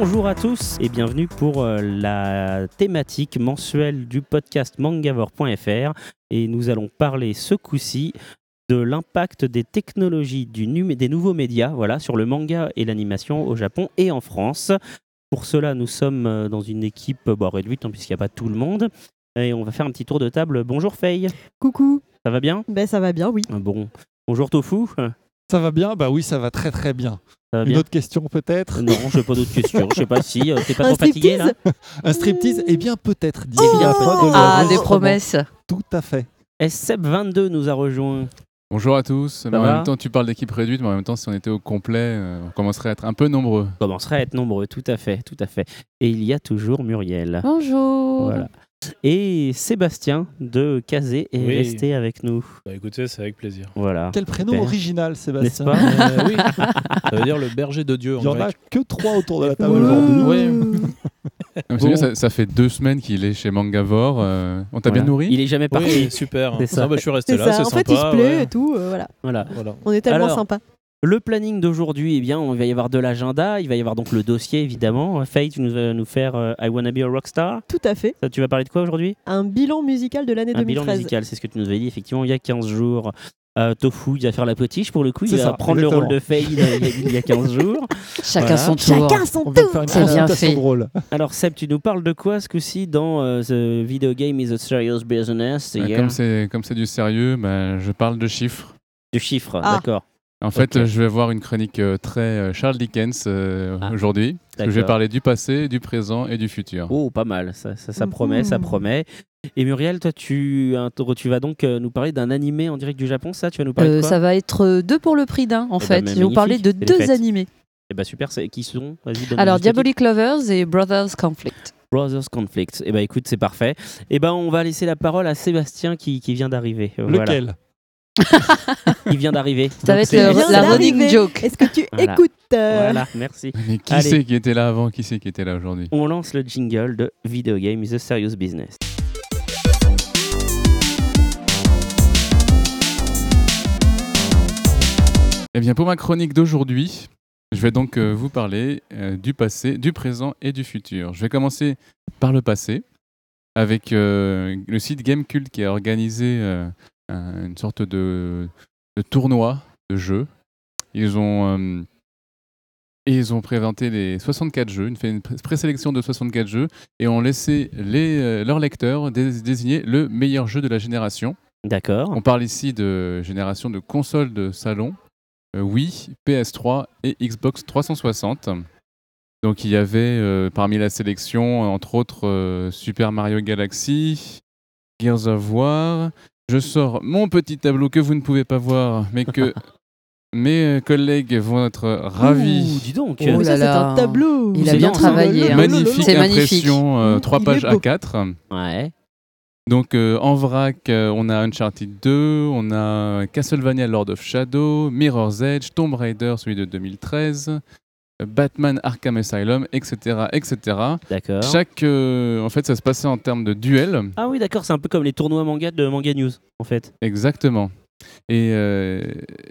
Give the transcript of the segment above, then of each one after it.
Bonjour à tous et bienvenue pour euh, la thématique mensuelle du podcast mangavore.fr. Et nous allons parler ce coup-ci de l'impact des technologies du des nouveaux médias voilà, sur le manga et l'animation au Japon et en France. Pour cela, nous sommes euh, dans une équipe bon, réduite, hein, puisqu'il n'y a pas tout le monde. Et on va faire un petit tour de table. Bonjour Faye, Coucou, ça va bien? Ben ça va bien, oui. Bon. Bonjour Tofu, ça va bien Bah oui, ça va très très bien. va Une bien autre question peut-être Non, je n'ai pas d'autres questions. Je sais pas si. euh, T'es pas Un trop fatigué là striptease Un striptease Eh bien peut-être. dit Eh bien, la fois peut-être. de Ah, des l'enregistrement. promesses. Tout à fait. SCEP22 nous a rejoint. Bonjour à tous. Mais en va même temps, tu parles d'équipe réduite, mais en même temps, si on était au complet, euh, on commencerait à être un peu nombreux. On commencerait à être nombreux, tout à fait, tout à fait. Et il y a toujours Muriel. Bonjour. Voilà. Et Sébastien de Kazé est Oui. resté avec nous. Bah écoutez, c'est avec plaisir. Voilà. Quel prénom Super. original, N'est-ce Sébastien. pas Euh, oui, ça veut dire le berger de Dieu en Il y en a grec. que trois autour de la table aujourd'hui. Oui. Ah, mais c'est Bon. bien, ça, ça fait deux semaines qu'il est chez Mangavore. euh, on t'a Voilà. bien nourri? Il est jamais parti. Oui, super. C'est ça. Ah bah, je suis resté C'est là, ça, c'est en sympa. fait il se plaît ouais. et tout, euh, voilà. Voilà. Voilà. On est tellement Alors, sympa. Le planning d'aujourd'hui, eh bien, il va y avoir de l'agenda, il va y avoir donc le dossier évidemment. Faye, tu nous vas nous faire euh, I Wanna Be a Rockstar. Tout à fait. Ça, tu vas parler de quoi aujourd'hui? Un bilan musical de l'année Un bilan 2013. musical, c'est ce que tu nous avais dit effectivement il y a 15 jours. Euh, Tofu, il va faire la potiche pour le coup, il va ça, prendre le rôle de Faye il y a- il y a 15 jours. Chacun Voilà. son tour. Chacun son On de tour faire une C'est bien fait. drôle. Alors Seb, tu nous parles de quoi ce coup-ci dans euh, The Video Game is a Serious Business c'est Comme c'est comme c'est du sérieux, bah, je parle de chiffres. Du chiffre, Ah. d'accord. En fait, euh, je vais avoir une chronique euh, très euh, Charles Dickens euh, Ah, aujourd'hui. Je vais parler du passé, du présent et du futur. Oh, pas mal, ça, ça, ça promet, ça promet. Et Muriel, toi, tu, vas donc euh, nous parler d'un animé en direct du Japon, ça? Tu vas nous parler de quoi? ça va être deux pour le prix d'un, en Eh ben, fait. mais Je vais vous parler de deux animés. Eh ben super, qui sont Alors. Diabolic Lovers et Brothers Conflict. Brothers Conflict. Eh ben écoute, c'est parfait. Eh ben on va laisser la parole à Sébastien qui, qui vient d'arriver. Voilà. Il vient d'arriver. Ça va être le- la running joke. Est-ce que tu Voilà. écoutes euh, Voilà, merci. Mais qui c'est qui était là avant? Qui c'est qui était là aujourd'hui? On lance le jingle de Video Game is a Serious Business. Eh bien, pour ma chronique d'aujourd'hui, je vais donc euh, vous parler euh, du passé, du présent et du futur. Je vais commencer par le passé, avec euh, le site Gamecult qui a organisé euh, un- une sorte de, de tournoi de jeux. Ils ont, euh, et ils ont présenté les 64 jeux, une, fait une pré- présélection de 64 jeux, et ont laissé les, euh, leurs lecteurs dés- désigner le meilleur jeu de la génération. D'accord. On parle ici de génération de consoles de salon, euh, Wii, PS3 et Xbox 360. Donc il y avait euh, parmi la sélection, entre autres, euh, Super Mario Galaxy, Gears of War. Je sors mon petit tableau que vous ne pouvez pas voir, mais que mes collègues vont être Ouh, ravis. dis donc. Oh c'est un tableau. Il a bien travaillé, hein. Magnifique C'est magnifique. impression, euh, Mmh, trois il pages est beau. A4. Ouais. Donc euh, en vrac, euh, on a Uncharted 2, on a Castlevania Lord of Shadow, Mirror's Edge, Tomb Raider, celui de 2013, euh, Batman Arkham Asylum, etc. etc. D'accord. Chaque, euh, en fait, ça se passait en termes de duel. Ah oui, d'accord, c'est un peu comme les tournois manga de Manga News, en fait. Exactement. Et, euh,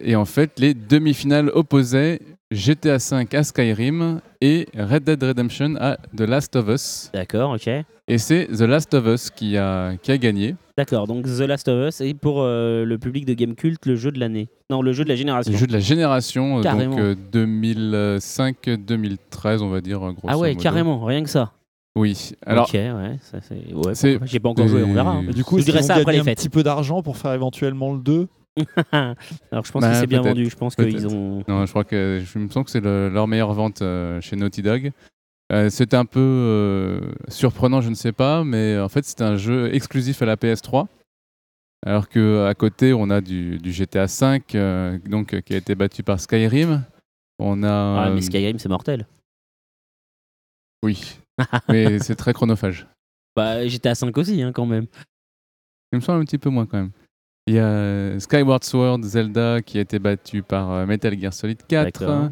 et en fait, les demi-finales opposaient GTA V à Skyrim et Red Dead Redemption à The Last of Us. D'accord, ok. Et c'est The Last of Us qui a, qui a gagné. D'accord, donc The Last of Us est pour euh, le public de Game Cult le jeu de l'année. Non, le jeu de la génération. Le jeu de la génération, euh, Carrément. donc 2005-2013, on va dire, euh, grosso ah ouais, modo. carrément, rien que ça. Oui. Alors, ok, ouais, ça c'est. Ouais, c'est- pourquoi pas. j'ai pas encore joué, on verra. hein. Du coup, Je dirais ça après les un petit peu d'argent pour faire éventuellement le 2 Alors je pense Bah, que c'est bien vendu. Je pense qu'ils ont. non, je crois que je me sens que c'est le- leur meilleure vente euh, chez Naughty Dog. Euh, c'était un peu euh, surprenant, je ne sais pas, mais en fait, c'était un jeu exclusif à la PS3. Alors que à côté, on a du, du GTA V, euh, donc qui a été battu par Skyrim. On a. Ah, mais Skyrim c'est mortel. Oui. mais c'est très chronophage. Bah, à 5 aussi, hein, quand même. Il me semble un petit peu moins quand même. Il y a Skyward Sword, Zelda qui a été battu par euh, Metal Gear Solid 4. D'accord.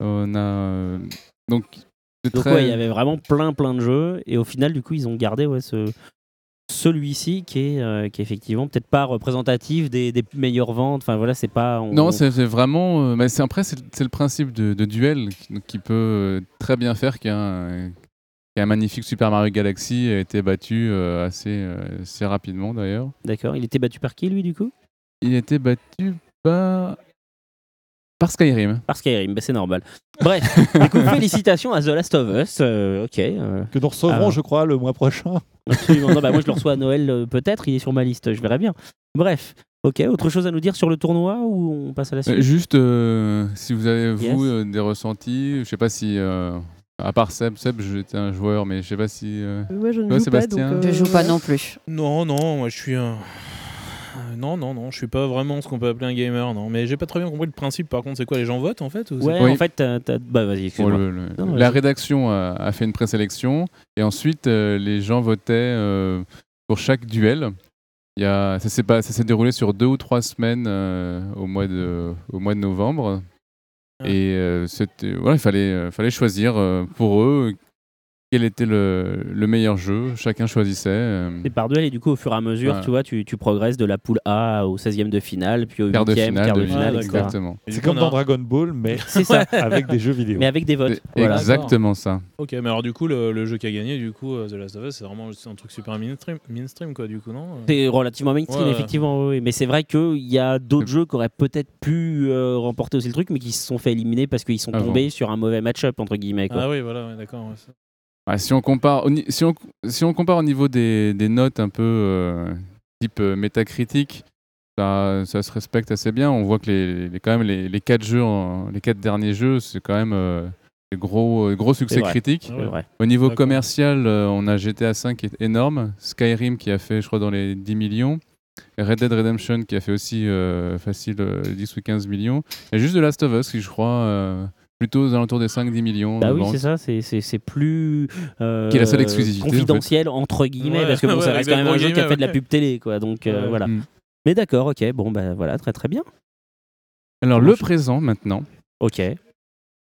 On a euh, donc Donc très- ouais, il y avait vraiment plein plein de jeux et au final du coup ils ont gardé ouais, ce celui-ci qui est euh, qui est effectivement peut-être pas représentatif des, des meilleures ventes. Enfin voilà, c'est pas on- Non, c'est vraiment. euh, mais c'est après c'est le principe de, de duel qui, qui peut très bien faire qu'un qu'un magnifique Super Mario Galaxy a été battu euh, assez, euh, assez rapidement d'ailleurs. d'accord. Il était battu par qui lui du coup? Il a été battu par par Skyrim. Par Skyrim, bah, c'est normal. Bref, du coup, félicitations à The Last of Us. euh, ok, euh, Que nous recevrons, Ah. je crois, le mois prochain. absolument. Non, bah, moi je le reçois à Noël euh, peut-être. Il est sur ma liste, je verrai bien. Bref, ok. Autre chose à nous dire sur le tournoi ou on passe à la suite? Euh, Juste euh, si vous avez Yes. vous euh, des ressentis, je sais pas si euh, à part Seb, Seb j'étais un joueur, mais je sais pas si. euh, je ne Toi, joue pas, Sébastien donc... Je euh, joue pas non plus. Non, non, moi je suis un. Non, non, non, je suis pas vraiment ce qu'on peut appeler un gamer, non. Mais j'ai pas très bien compris le principe, par contre, c'est quoi Les gens votent en fait ou Ouais, Oui. en fait, t'as- t'as- bah vas-y, Bon, excuse-moi. le- le- Non, la vas-y. rédaction a, a fait une présélection et ensuite euh, les gens votaient euh, pour chaque duel. Il y a, ça s'est pas- ça s'est déroulé sur deux ou trois semaines euh, au, mois de, au mois de novembre. Et euh, c'était, voilà, il fallait, euh, fallait choisir euh, pour eux quel était le, le meilleur jeu. Chacun choisissait. euh, C'est par duel et du coup au fur et à mesure, Ouais. tu vois, tu, tu progresses de la poule A au 16e de finale, puis au quart de 8e, finale, quart de finale, Ah, exactement. C'est comme dans Dragon Ball, mais C'est ça, avec des jeux vidéo. mais avec des votes. Voilà. Exactement ça. Ok, mais alors du coup, le, le jeu qui a gagné, du coup, euh, The Last of Us, c'est vraiment un truc super mainstream, mainstream quoi, du coup, non C'est relativement mainstream, Ouais, ouais. effectivement, oui. Mais c'est vrai qu'il y a d'autres jeux qui auraient peut-être pu euh, remporter aussi le truc, mais qui se sont fait éliminer parce qu'ils sont Avant. tombés sur un mauvais match-up, entre guillemets. Quoi. Ah oui, voilà, ouais, d'accord. Si, on compare, si, on, si on compare au niveau des, des notes un peu euh, type euh, métacritique, ça, ça se respecte assez bien. On voit que les, les- quand même les, les quatre jeux, les quatre derniers jeux, c'est quand même euh, des gros, euh, gros succès critiques. Au niveau commercial, euh, on a GTA V qui est énorme, Skyrim qui a fait, je crois, dans les 10 millions, Red Dead Redemption qui a fait aussi facile euh, 10 ou 15 millions, et juste The Last of Us qui, je crois, plutôt aux alentours des 5-10 millions. Bah oui, c'est ça, c'est- c'est c'est plus euh, Qui est la seule exclusivité, en fait. confidentiel entre guillemets, Ouais, parce que bon, ouais, ça reste quand même un jeu qui a fait de la pub télé, quoi. Donc euh, voilà. Mm. Mais d'accord, ok, bon, bah voilà, très très bien. Alors, le présent maintenant. Ok.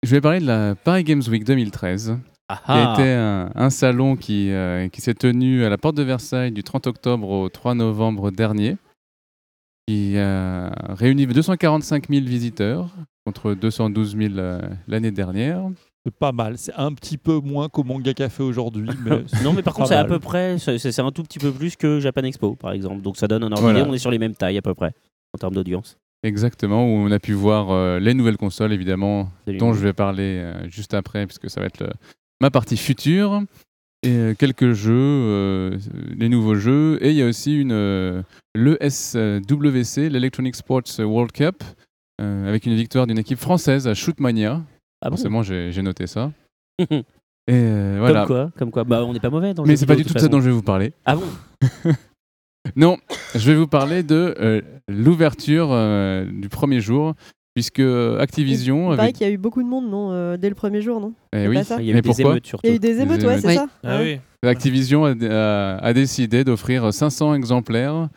Je vais parler de la Paris Games Week 2013, Ah, qui a été un, un salon qui, euh, qui s'est tenu à la porte de Versailles du 30 octobre au 3 novembre dernier, qui a réuni 245 000 visiteurs contre 212 000 euh, l'année dernière. C'est pas mal. C'est un petit peu moins qu'au Manga Café aujourd'hui, mais Non, mais par contre, c'est à peu près, c'est un tout petit peu plus que Japan Expo, par exemple. Donc ça donne un ordre Voilà. on est sur les mêmes tailles à peu près, en termes d'audience. Exactement, où on a pu voir euh, les nouvelles consoles, évidemment, Salut. dont je vais parler euh, juste après, puisque ça va être le- ma partie future. Et euh, quelques jeux, euh, les nouveaux jeux. Et il y a aussi une euh, l'ESWC, l'Electronic Sports World Cup, euh, avec une victoire d'une équipe française à Shootmania. Ah bon Forcément, j'ai j'ai noté ça. Comme Et euh, voilà. quoi, comme quoi. Bah, on n'est pas mauvais dans le Mais c'est pas du tout de ça dont je vais vous parler. Ah bon Non, je vais vous parler de euh, l'ouverture euh, du premier jour, puisque Activision Il paraît avait... qu'il y a eu beaucoup de monde, non euh, Dès le premier jour, non? Eh oui. Il y a eu Mais des pourquoi? émeutes surtout. Il y a eu des émeutes, ouais, c'est Oui. ça? Ah oui. Activision a, a- a décidé d'offrir 500 exemplaires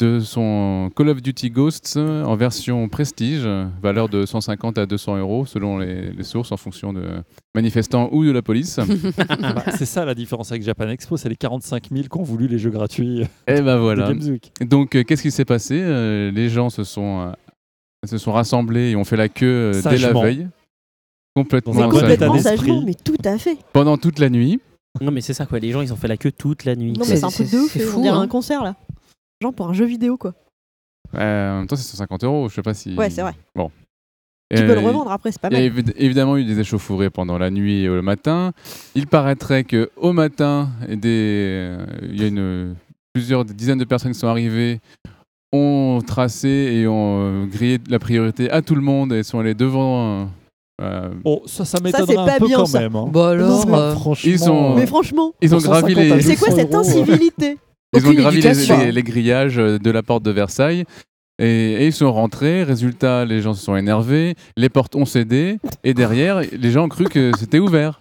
de son Call of Duty Ghosts en version prestige, valeur de 150 à 200 euros selon les, les sources en fonction de manifestants ou de la police. bah, c'est ça la différence avec Japan Expo. C'est les 45 000 qui ont voulu les jeux gratuits Et ben de voilà. Games Week. Donc euh, qu'est-ce qui s'est passé Euh, Les gens se sont, euh, se sont rassemblés et ont fait la queue euh, dès la veille. Complètement complètement sagement, mais tout à fait. Pendant toute la nuit. Non, mais c'est ça quoi, les gens ils ont fait la queue toute la nuit. Non, mais c'est un C'est- truc de ouf. c'est on fou, dirait hein. un concert, là. Genre pour un jeu vidéo, quoi. Euh, en même temps, c'est 150 euros. Je sais pas si. Ouais, c'est vrai. Bon. Tu Euh, peux le revendre après, c'est pas Il y a mal. évi- évidemment eu des échauffourées pendant la nuit et le matin. Il paraîtrait que au matin, des, euh, il y a une, plusieurs dizaines de personnes qui sont arrivées, ont tracé et ont euh, grillé la priorité à tout le monde et sont allés devant. euh, Bon, ça, ça m'étonnerait un pas peu bien, quand ça. même. hein. Bah alors, Non, euh, Franchement, Ils Mais franchement, ils ont gravi 150 à les, c'est quoi 200 cette incivilité? Ils ont gravi les, éducation. les- les grillages euh, de la porte de Versailles. Et, et ils sont rentrés, résultat, les gens se sont énervés, les portes ont cédé, et derrière, les gens ont cru que c'était ouvert.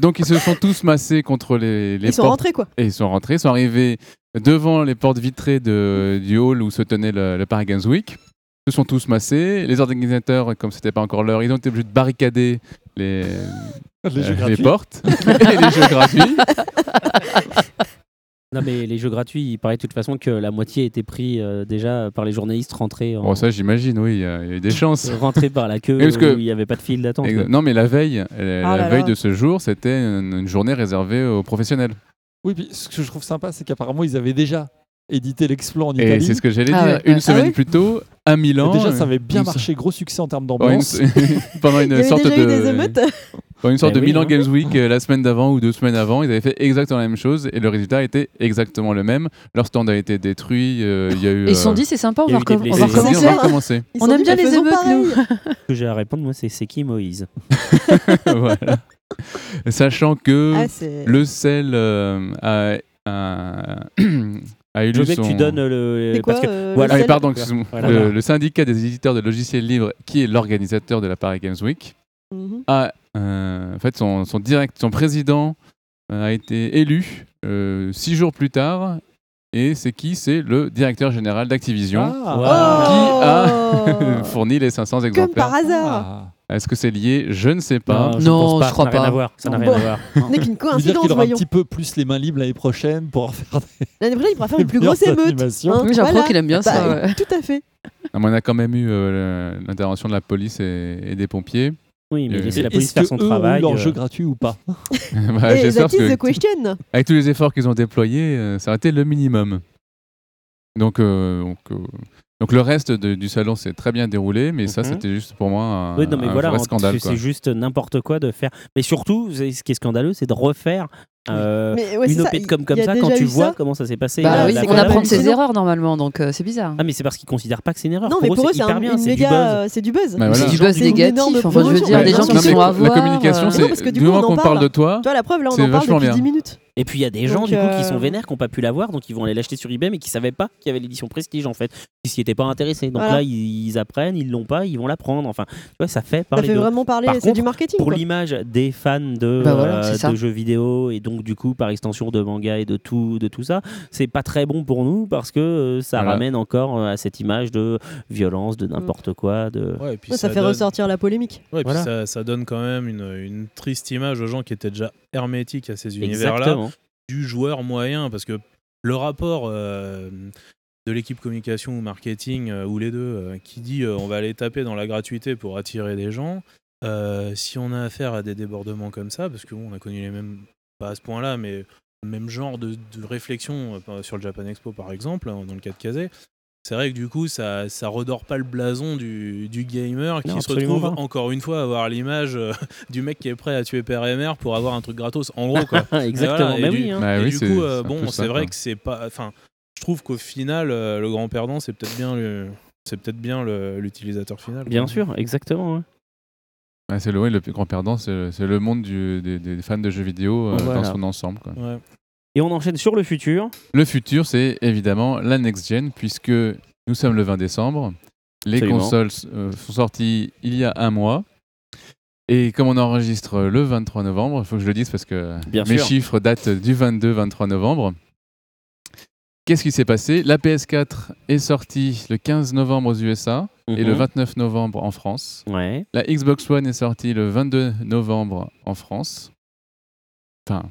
Donc ils se sont tous massés contre les, les Ils sont portes rentrés quoi. et ils sont rentrés, ils sont arrivés devant les portes vitrées de, du hall où se tenait le, le Paris Games Week. Ils se sont tous massés. Les organisateurs, comme c'était pas encore l'heure, ils ont été obligés de barricader les, Les euh, portes et les jeux gratuits. Non, mais les jeux gratuits, il paraît de toute façon que la moitié était pris euh, déjà par les journalistes rentrés, en- Bon, ça j'imagine, oui, il y, a il y a eu des chances. rentrés par la queue parce que- où il n'y avait pas de file d'attente. Non, mais la veille, euh, Ah la là veille là. de ce jour, c'était une, une journée réservée aux professionnels. Oui, puis ce que je trouve sympa, c'est qu'apparemment, ils avaient déjà édité l'exploit en Et Italie. c'est ce que j'allais Ah dire. ouais. Une Ah semaine ouais plus tôt, à Milan. Et déjà, ça avait euh, bien marché, gros succès en termes une, d'ambiance. pendant Il y une sorte déjà de. eu des émeutes. Pendant une sorte Ben de oui, Milan hein. Games Week euh, la semaine d'avant ou deux semaines avant, ils avaient fait exactement la même chose et le résultat était exactement le même. Leur stand a été détruit. euh, Il y a eu. Et ils se sont euh, dit, c'est sympa, on va, sont recommencer. on va recommencer. Ils On sont aime bien les émeutes, nous. Ce que j'ai à répondre, moi, c'est c'est qui Moïse Voilà. Sachant que Ah, le sel euh, a, a, a eu Je veux son... que tu donnes le. C'est quoi parce que- euh, voilà. Ah, le pardon, excuse-moi. Voilà. Le, le syndicat des éditeurs de logiciels libres, qui est l'organisateur de la Paris Games Week, Mhm. a, euh, en fait, son, son, direct, son président euh, a été élu euh, six jours plus tard. Et c'est qui? C'est le directeur général d'Activision Ah. qui Oh fourni les 500 Comme exemplaires. par hasard. Ah. Est-ce que c'est lié? Je ne sais pas. je Non, pense pas, je crois ça n'a rien pas. à voir. Ça n'a Bon. rien à voir. Ce n'est qu'une Ça coïncidence, qu'il aura un petit peu plus les mains libres l'année prochaine pour faire des L'année prochaine, il pourra faire une plus grosse émeute. Hein, voilà. qu'il aime bien ça. Bah, ouais. Tout à fait. Ah, mais on a quand même eu euh, l'intervention de la police et, et des pompiers. Oui, mais laissez la police faire son eux ont eu travail. leur euh, jeu gratuit ou pas? Bah, Et that is the question. avec tous les efforts qu'ils ont déployés, euh, ça a été le minimum. Donc, euh, donc, euh, donc le reste de- du salon s'est très bien déroulé, mais ça Mhm. c'était juste pour moi un, Oui, non, mais un voilà, vrai scandale. c'est juste n'importe quoi de faire. Mais surtout, ce qui est scandaleux, c'est de refaire euh, Mais ouais, une. OP de comme, ça quand tu vois ça. comment ça s'est passé. Bah la- oui, la on apprend de ses erreurs normalement, donc euh, c'est bizarre. Ah, mais c'est parce qu'ils considèrent pas que c'est une erreur. Non, mais pour eux, c'est hyper un, bien, c'est du méga, buzz. euh, c'est du buzz. Bah, voilà. Du buzz négatif. Enfin, je veux dire, des gens qui sont à la voir. communication, euh, c'est Non, parce que du moment on en qu'on parle de toi. Toi, la preuve, là, on C'est en parle vachement depuis bien. 10 minutes. Et puis il y a des gens Donc, du coup qui euh, sont vénères, qui n'ont pas pu l'avoir, donc ils vont aller l'acheter sur eBay, mais qui savaient pas qu'il y avait l'édition Prestige en fait, qui s'y étaient pas intéressés. Donc Voilà. là, ils, ils apprennent, ils l'ont pas, ils vont la prendre. Enfin, tu vois, ça fait Ça parler fait de. vraiment parler. Par C'est du marketing. pour l'image des fans de, Bah voilà, euh, de jeux vidéo et donc du coup par extension de manga et de tout de tout ça c'est pas très bon pour nous parce que euh, ça Voilà. ramène encore euh, à cette image de violence de n'importe quoi de Ouais, et puis Ouais, ça fait donne- ressortir la polémique. Ouais, et puis ça, ça donne quand même une, une triste image aux gens qui étaient déjà hermétiques à ces univers-là exactement du joueur moyen parce que le rapport euh, de l'équipe communication ou marketing euh, ou les deux euh, qui dit on va aller taper dans la gratuité pour attirer des gens si on a affaire à des débordements comme ça parce que bon, on a connu les mêmes pas à ce point-là mais le même genre de, de réflexion sur le Japan Expo par exemple hein, dans le cas de Kazé c'est vrai que du coup ça, ça redore pas le blason du, du gamer qui Non, se retrouve pas. encore une fois à avoir l'image euh, du mec qui est prêt à tuer père et mère pour avoir un truc gratos en gros quoi exactement et mais du- oui hein. Bah et oui, du c'est- coup, euh, bon, c'est vrai que c'est pas. Enfin, je trouve qu'au final, euh, le grand perdant, c'est peut-être bien le- c'est peut-être bien l'utilisateur final. bien quoi. sûr exactement ouais. Ah, c'est le, oui, le plus grand perdant, c'est c'est le monde du- des, des fans de jeux vidéo euh, Voilà. dans son ensemble. quoi. Ouais. Et on enchaîne sur le futur Le futur, c'est évidemment la next-gen, puisque nous sommes le 20 décembre. Les Absolument. consoles euh, sont sorties il y a un mois. Et comme on enregistre le 23 novembre, il faut que je le dise parce que Bien mes sûr. chiffres datent du 22-23 novembre. Qu'est-ce qui s'est passé? La PS4 est sortie le 15 novembre aux USA et le Mhm. 29 novembre en France. ouais La Xbox One est sortie le 22 novembre en France. Enfin,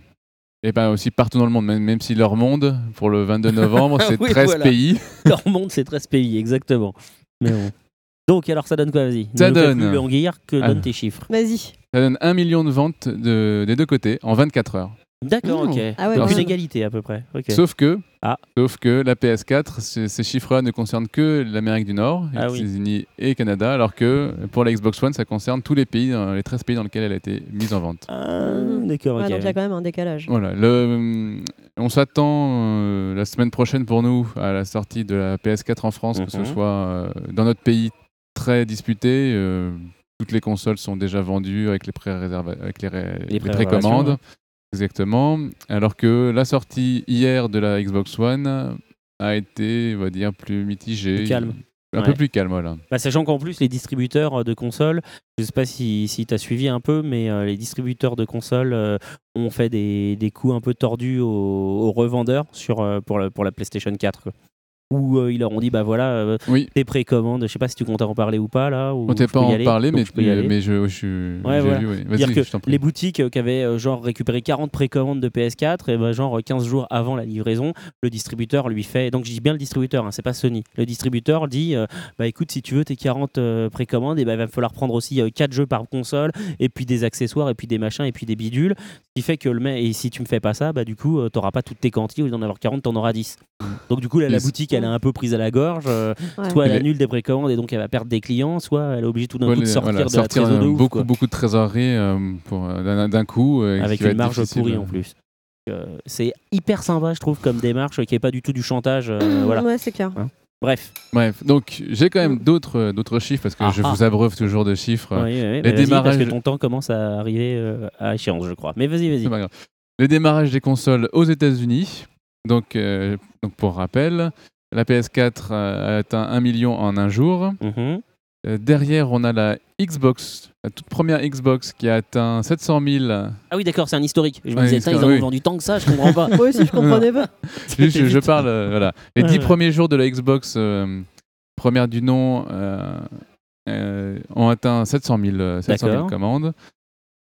et pas aussi partout dans le monde, même, même si leur monde, pour le 22 novembre, c'est Oui, 13 voilà. pays. leur monde c'est 13 pays exactement mais bon donc alors ça donne quoi vas-y? Ça nous donne- plus que Ah. donne tes chiffres Vas-y. Ça donne 1 million de ventes de- des deux côtés en 24 heures. D'accord ok Ah ouais, donc une égalité à peu près Sauf que, Ah. sauf que la PS4, c- ces chiffres-là ne concernent que l'Amérique du Nord, les Ah oui. États-Unis et Canada, alors que pour la Xbox One, ça concerne tous les pays, euh, les 13 pays dans lesquels elle a été mise en vente. Ah, d'accord Ouais, ok donc il y a quand même un décalage. Voilà, le, on s'attend euh, la semaine prochaine pour nous à la sortie de la PS4 en France, que ce Mhm. soit euh, dans notre pays très disputé. euh, toutes les consoles sont déjà vendues avec les pré-réserva- avec les, ré- Les les précommandes. Exactement. Alors que la sortie hier de la Xbox One a été, on va dire, plus mitigée. Plus calme. un Ouais. peu plus calme, voilà. Bah, sachant qu'en plus, les distributeurs euh, de consoles, je sais pas si, si tu as suivi un peu, mais euh, les distributeurs de consoles euh, ont fait des, des coups un peu tordus aux, aux revendeurs sur, euh, pour, la, pour la PlayStation 4. quoi. Où euh, ils leur ont dit, bah voilà, euh, Oui. tes précommandes, je sais pas si tu comptes en parler ou pas là. Ou On t'est pas en parler, mais, je peux y aller. mais je, je, Ouais, voilà. vu, oui. dire que je les boutiques euh, qui avaient euh, genre récupéré 40 précommandes de PS4 et ben genre 15 jours avant la livraison le distributeur lui fait donc je dis bien le distributeur hein, c'est pas Sony le distributeur dit euh, bah écoute si tu veux tes 40 euh, précommandes et ben il va falloir prendre aussi 4 jeux par console et puis des accessoires et puis des machins et puis des bidules ce qui fait que le mec et si tu me fais pas ça bah du coup t'auras pas toutes tes quantités au lieu d'en avoir 40 t'en auras 10 donc du coup là, la boutique elle est un peu prise à la gorge euh, Ouais. soit elle annule des précommandes et donc elle va perdre des clients soit elle est obligée tout d'un Ouais, coup de sortir voilà, de la sortir, trésorerie de euh, ouf, beaucoup, quoi beaucoup de trésorerie euh, pour, euh, d'un, coup. euh, avec une marge pourrie en plus. Euh, c'est hyper sympa, je trouve, comme démarche, qui est pas du tout du chantage. euh, voilà. Ouais, c'est clair. Bref. Bref, donc j'ai quand même d'autres, euh, d'autres chiffres parce que Ah je ah. vous abreuve toujours de chiffres. Oui, oui, oui, les démarrages- Parce que ton temps commence à arriver euh, à échéance, je crois. Mais vas-y, vas-y. Le démarrage des consoles aux États-Unis. Donc, euh, donc pour rappel, la PS4 a atteint 1 million en un jour. Mhm. Euh, derrière, on a la Xbox, la toute première Xbox qui a atteint 700 000. Ah oui, d'accord, c'est un historique. Je me Ouais, disais, Tain, ils en oui. ont vendu tant que ça, je comprends pas. Moi aussi, je comprenais pas. Juste, je, je parle, euh, voilà. Les Ouais, 10 ouais. premiers jours de la Xbox euh, première du nom euh, euh, ont atteint 700 000, euh, 700 000 D'accord. commandes.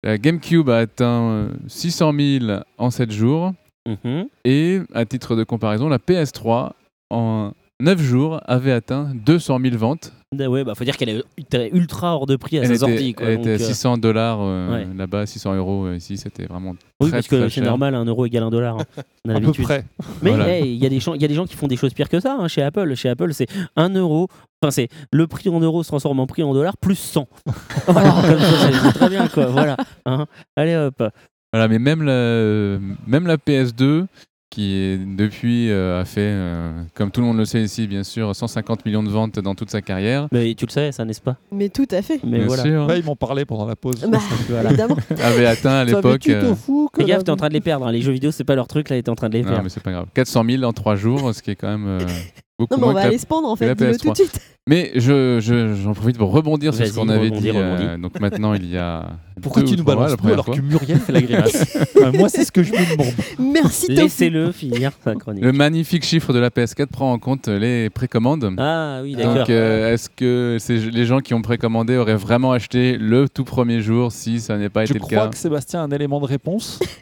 La GameCube a atteint euh, 600 000 en 7 jours. Mhm. Et à titre de comparaison, la PS3 en 9 jours avait atteint 200 000 ventes. Ah Ouais, bah faut dire qu'elle est ultra- hors de prix à Elle sa était, sortie. Quoi, elle donc, était à euh, 600 dollars euh, Ouais. là-bas, 600 euros euh, ici, c'était vraiment Oui, très, parce que c'est normal, un euro égale un dollar. hein. On a À peu l'habitude. près. Mais Voilà. hey, il y, a des gens- il y a des gens qui font des choses pires que ça hein, chez Apple. Chez Apple, c'est 1 euro. Enfin, c'est le prix en euros se transforme en prix en dollars plus 100. Voilà, comme ça, c'est très bien, quoi. Voilà. hein. Allez hop. Voilà, mais même la, même la PS2, qui depuis euh, a fait, euh, comme tout le monde le sait ici, bien sûr, 150 millions de ventes dans toute sa carrière. Mais tu le savais, ça, n'est-ce pas? Mais tout à fait. Mais bien voilà. sûr, Ouais, ils m'ont parlé pendant la pause. Bah, Voilà. évidemment. avait atteint à l'époque. Euh, Fais gaffe, t'es en train de les perdre. hein. Les jeux vidéo, c'est pas leur truc. Là, t'es en train de les non, perdre. mais c'est pas grave. 400 000 en 3 jours, ce qui est quand même euh, beaucoup Non, mais on moins va que la aller se pendre en fait. Dis-le tout PS3. de suite. Mais je, je- j'en profite pour rebondir sur ce qu'on avait dit. euh, donc maintenant, il y a. Pourquoi tu ou nous balances la tout alors que Muriel fait la grimace Moi, c'est ce que je me demande. Merci. Laissez-le finir sa chronique. Le magnifique chiffre de la PS4 prend en compte les précommandes. Ah oui, d'accord. Donc, euh, est-ce que ces- les gens qui ont précommandé auraient vraiment acheté le tout premier jour si ça n'a pas Je été le crois cas que Sébastien a un élément de réponse?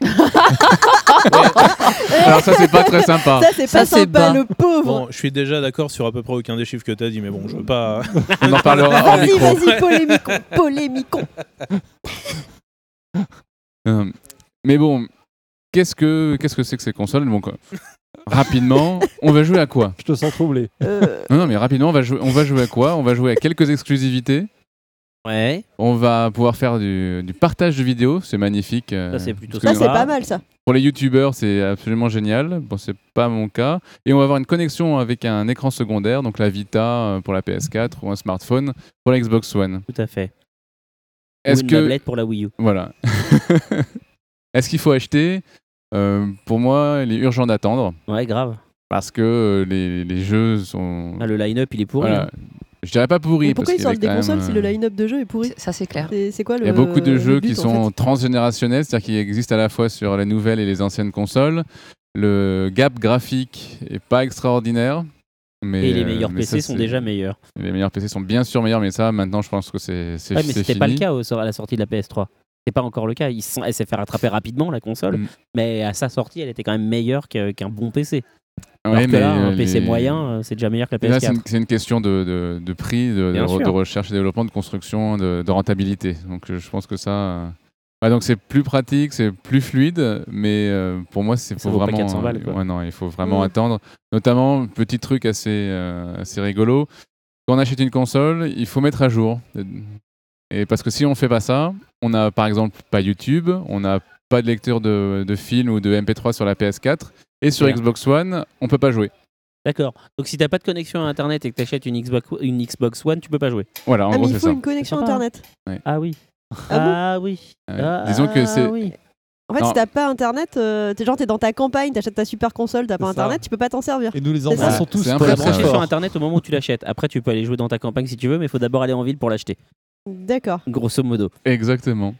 Alors, ça, c'est pas très sympa. Ça, c'est Ça, pas c'est sympa, bas. le pauvre. Bon, je suis déjà d'accord sur à peu près aucun des chiffres que tu as dit, mais bon, je veux pas. On en parlera hors Vas-y, micro. vas-y, polémicon, polémicon. Euh, mais bon, qu'est-ce que qu'est-ce que c'est que ces consoles? Donc, euh, rapidement, on va jouer à quoi? Je te sens troublé. Euh, Non, non, mais rapidement, on va jouer, on va jouer à quoi? On va jouer à quelques exclusivités. Ouais, On va pouvoir faire du, du partage de vidéos, c'est magnifique. euh, ça c'est plutôt ça, c'est pas mal, ça. Pour les youtubeurs, c'est absolument génial. Bon, c'est pas mon cas. Et on va avoir une connexion avec un écran secondaire, donc la Vita euh, pour la PS4 ou un smartphone pour la Xbox One. Tout à fait. Est-ce que tablette pour la Wii U. voilà Est-ce qu'il faut acheter? Euh, Pour moi, il est urgent d'attendre Ouais, grave. parce que les, les jeux sont. Ah, le line-up, il est pourri. Voilà. hein. Je dirais pas pourris. Mais pourquoi parce est sortent des même, consoles si le euh, line-up de jeux est pourri Ça, c'est clair. C'est quoi le Il y a beaucoup de jeux but, qui en sont fait transgénérationnels, c'est-à-dire qui existent à la fois sur les nouvelles et les anciennes consoles. Le gap graphique est pas extraordinaire. Mais, Et les meilleurs mais PC ça, sont déjà meilleurs. Les meilleurs PC sont bien sûr meilleurs, mais ça, maintenant, je pense que c'est c'est Ouais, mais c'était pas le cas au- à la sortie de la PS3. C'est pas encore le cas. Ils sont- elle s'est fait rattraper rapidement, la console. Mm. Mais à sa sortie, elle était quand même meilleure qu'un bon PC. Ouais, Alors que mais, là, euh, un PC moyen, euh, c'est déjà meilleur que la Et Là, c'est PS4. une, c'est une question de, de- de prix, de, recherche et développement, de construction, de, rentabilité. Donc, euh, je pense que ça. ouais, donc, c'est plus pratique, c'est plus fluide, mais euh, pour moi, c'est faut pas vraiment. 400 balles, quoi. ouais, non, il faut vraiment attendre. Notamment, petit truc assez, euh, assez rigolo. Quand on achète une console, il faut mettre à jour. Et parce que si on fait pas ça, on n'a par exemple pas YouTube, on n'a pas de lecteur de, de films ou de MP3 sur la PS4, et sur. Xbox One, on peut pas jouer. D'accord. Donc si t'as pas de connexion à Internet et que t'achètes une Xbox, une Xbox One, tu peux pas jouer. Voilà, en Ah, gros, mais il faut ça. une connexion hein. internet. Ah oui. Ah bon Ah oui. Ah, Disons que c'est oui. En fait, Non. si t'as pas internet, euh, t'es genre t'es dans ta campagne, t'achètes ta super console, t'as pas C'est ça. internet, tu peux pas t'en servir. Et nous, les enfants, ça. sont tous C'est un Tu la brancher sur internet au moment où tu l'achètes. Après, tu peux aller jouer dans ta campagne si tu veux, mais il faut d'abord aller en ville pour l'acheter. D'accord. Grosso modo. Exactement.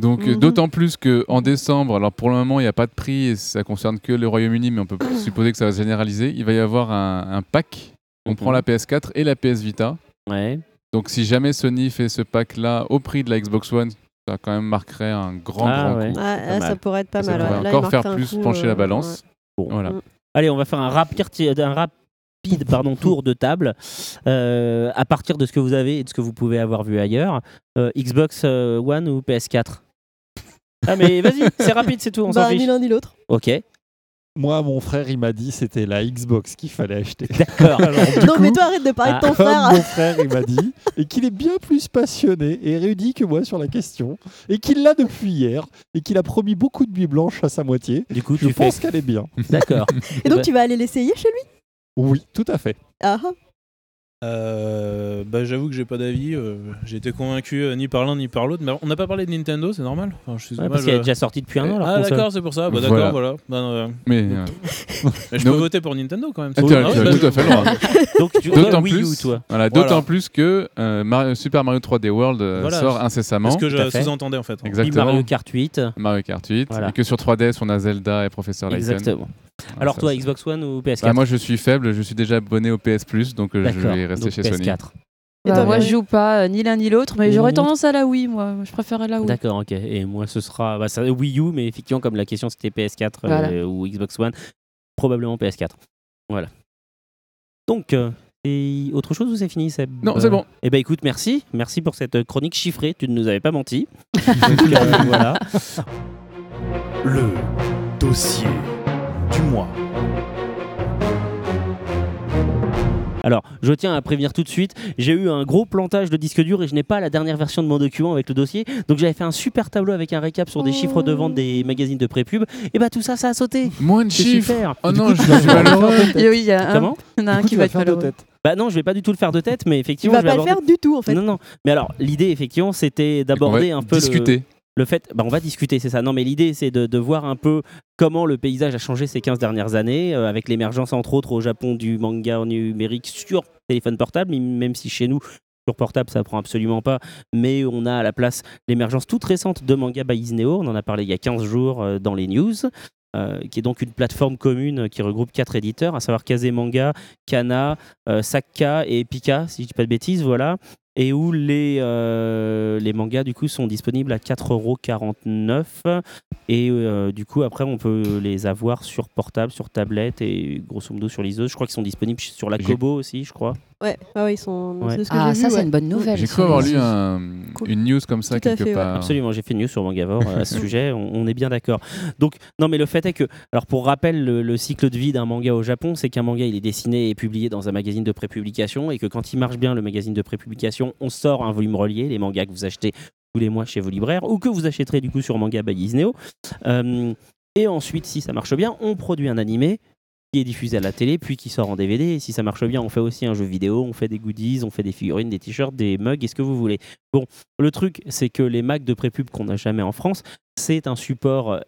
Donc, euh, Mhm. d'autant plus qu'en décembre, alors pour le moment, il n'y a pas de prix et ça concerne que le Royaume-Uni, mais on peut supposer que ça va se généraliser. Il va y avoir un, un pack. On Mhm. prend la PS4 et la PS Vita. Ouais. Donc, si jamais Sony fait ce pack-là au prix de la Xbox One, ça quand même marquerait un grand, Ah, grand ouais. coup. Ah, ça pourrait être pas Ça mal. pourrait. Là, encore faire plus coup, pencher euh, la balance. Bon. Voilà. Mm. Allez, on va faire un rapide, un rapide pardon, tour de table euh, à partir de ce que vous avez et de ce que vous pouvez avoir vu ailleurs. Euh, Xbox euh, One ou PS4 Ah mais vas-y, c'est rapide, c'est tout, on s'en Bah, ni fiche. l'un ni l'autre. Ok, Moi, mon frère, il m'a dit c'était la Xbox qu'il fallait acheter. d'accord. Alors, du Non, coup, mais toi, arrête de parler ah, de ton comme frère. mon frère, il m'a dit, et qu'il est bien plus passionné et érudit que moi sur la question, et qu'il l'a depuis hier, et qu'il a promis beaucoup de nuits blanches à sa moitié. Du coup, Je tu fais. pense qu'elle est bien. D'accord. Et donc, tu vas aller l'essayer chez lui? Oui, tout à fait. Ah, ah. Euh, bah, j'avoue que j'ai pas d'avis. euh, j'ai été convaincu euh, ni par l'un ni par l'autre. Mais on n'a pas parlé de Nintendo, c'est normal. Enfin, je suis Ouais, moi, parce qu'elle est déjà sortie depuis un an. Ah d'accord, c'est pour ça. Bah, d'accord, voilà. Bah, Mais euh, mais je Non. peux voter pour Nintendo quand même. Ah, Ah ouais, bah, tout à fait le droit. Donc, tu D'autant Wii U, plus, toi. voilà, plus que euh, Mario- Super Mario 3D World euh, Voilà, sort incessamment. C'est ce que je sous-entendais en fait. Exactement. Mario Kart 8. Mario Kart 8. Voilà. Et que sur 3DS, on a Zelda et Professeur Layton. Exactement. Alors ça, toi, Xbox One ou PS4 Bah, moi, je suis faible. Je suis déjà abonné au PS Plus, donc euh, je D'accord. vais rester Donc chez Sony. PS4. Et Bah, toi, moi, Marie je joue pas euh, ni l'un ni l'autre, mais Mmh. j'aurais tendance à la Wii, moi. Je préférais la Wii. D'accord, ok. Et moi, ce sera bah, ça, Wii U, mais effectivement, comme la question c'était PS4 euh, ou Xbox One, probablement PS4. Voilà. Donc, euh, et autre chose ou c'est fini Seb? Non, Euh, c'est bon. Eh ben écoute, merci. Merci pour cette chronique chiffrée. Tu ne nous avais pas menti. Donc, euh, voilà. Le dossier du mois. Alors, je tiens à prévenir tout de suite, j'ai eu un gros plantage de disque dur et je n'ai pas la dernière version de mon document avec le dossier. Donc j'avais fait un super tableau avec un récap sur des chiffres de vente des magazines de pré-pub. Et bah tout ça, ça a sauté. Moins de chiffres. super. Oh non, coup, je tu vas suis faire malheureux. Oui, il y, a Comment il y en a un qui tu va vas être faire de malheureux. tête. Bah non, je vais pas du tout le faire de tête, mais Tu effectivement, vas je vais pas le faire du tout, en fait. Non, non. Mais alors, l'idée, effectivement, c'était d'aborder un peu le- discuter. le fait, bah, on va discuter, c'est ça. Non, mais l'idée, c'est de, voir un peu comment le paysage a changé ces 15 dernières années, euh, avec l'émergence, entre autres, au Japon du manga numérique sur téléphone portable, même si chez nous, sur portable, ça prend absolument pas. Mais on a à la place l'émergence toute récente de Manga by Isneo. On en a parlé il y a 15 jours euh, dans les news. euh, qui est donc une plateforme commune qui regroupe quatre éditeurs, à savoir Kazemanga, Kana, euh, Sakka et Pika, si je dis pas de bêtises, voilà. Et où les, euh, les mangas du coup sont disponibles à 4,49€ et euh, du coup après on peut les avoir sur portable, sur tablette et grosso modo sur liseuse. Je crois qu'ils sont disponibles sur la Kobo aussi, je crois. Ouais, ah ouais, ils sont. Ouais. C'est ce que Ah, ça, c'est ouais. une bonne nouvelle. J'ai cru avoir lu un- Cool. une news comme ça Tout quelque fait, ouais. part. Absolument, j'ai fait une news sur Mangavore euh, à ce sujet, on, on est bien d'accord. Donc, non, mais le fait est que, alors pour rappel, le, le cycle de vie d'un manga au Japon, c'est qu'un manga il est dessiné et publié dans un magazine de prépublication et que quand il marche bien, le magazine de prépublication, on sort un volume relié, les mangas que vous achetez tous les mois chez vos libraires ou que vous achèterez du coup sur Manga by Isneo. Euh, et ensuite, si ça marche bien, on produit un animé qui est diffusé à la télé, puis qui sort en DVD. Et si ça marche bien, on fait aussi un jeu vidéo, on fait des goodies, on fait des figurines, des t-shirts, des mugs, et ce que vous voulez? Bon, le truc, c'est que les Macs de prépub qu'on n'a jamais en France, c'est un support euh,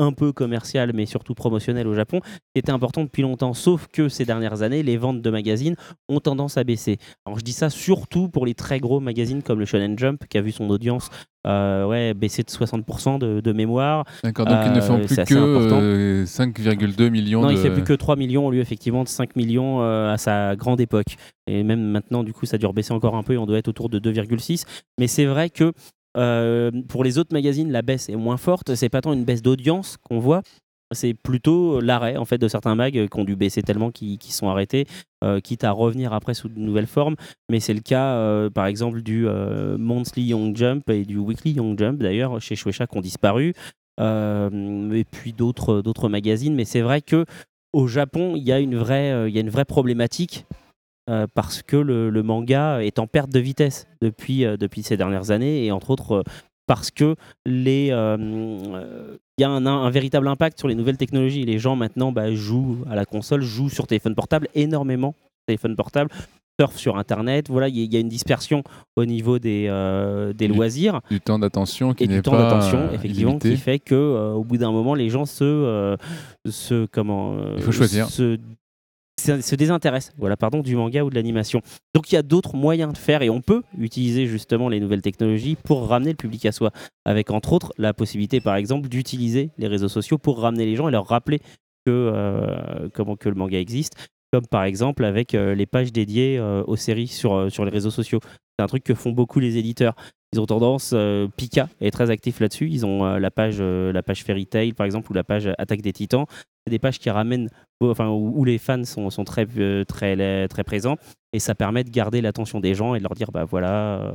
un peu commercial, mais surtout promotionnel au Japon, qui était important depuis longtemps. Sauf que ces dernières années, les ventes de magazines ont tendance à baisser. Alors je dis ça surtout pour les très gros magazines comme le Shonen Jump, qui a vu son audience euh, ouais, baisser de 60% de, de mémoire. D'accord, donc ils ne Euh, plus que important. euh, 5,2 millions Non, de... il fait plus que 3 millions au lieu effectivement de 5 millions euh, à sa grande époque. Et même maintenant, du coup, ça a dû rebaisser encore un peu et on doit être autour de 2,6. Mais c'est vrai que euh, pour les autres magazines, la baisse est moins forte. C'est pas tant une baisse d'audience qu'on voit. C'est plutôt l'arrêt en fait de certains mags qui ont dû baisser tellement qu'ils qu'ils sont arrêtés, euh, quitte à revenir après sous de nouvelles formes. Mais c'est le cas, euh, par exemple, du Monthly Young Jump et du Weekly Young Jump d'ailleurs chez Shueisha qui ont disparu. Et puis d'autres magazines. Mais c'est vrai que au Japon, il y il y a une vraie problématique euh, parce que le, le manga est en perte de vitesse depuis, euh, depuis ces dernières années et entre autres euh, parce que les, il y a un, un véritable impact sur les nouvelles technologies. Les gens maintenant bah, jouent à la console, jouent sur téléphone portable énormément, téléphone portable surfent sur Internet. Voilà, il y, a- il y a une dispersion au niveau des, euh, des loisirs Du temps d'attention qui et du temps pas d'attention, effectivement, illimité. qui fait que euh, au bout d'un moment, les gens se, euh, se comment Il faut choisir. se, se- se désintéressent, voilà, du manga ou de l'animation. Donc il y a d'autres moyens de faire et on peut utiliser justement les nouvelles technologies pour ramener le public à soi, avec entre autres la possibilité, par exemple, d'utiliser les réseaux sociaux pour ramener les gens et leur rappeler que euh, comment que le manga existe. Comme par exemple avec euh, les pages dédiées euh, aux séries sur les réseaux sociaux. C'est un truc que font beaucoup les éditeurs. Ils ont tendance, euh, Pika est très actif là-dessus. Ils ont euh, la page euh, la page Fairy Tail par exemple ou la page Attaque des Titans. C'est des pages qui ramènent, enfin où, où les fans sont, sont très euh, très très présents et ça permet de garder l'attention des gens et de leur dire bah voilà.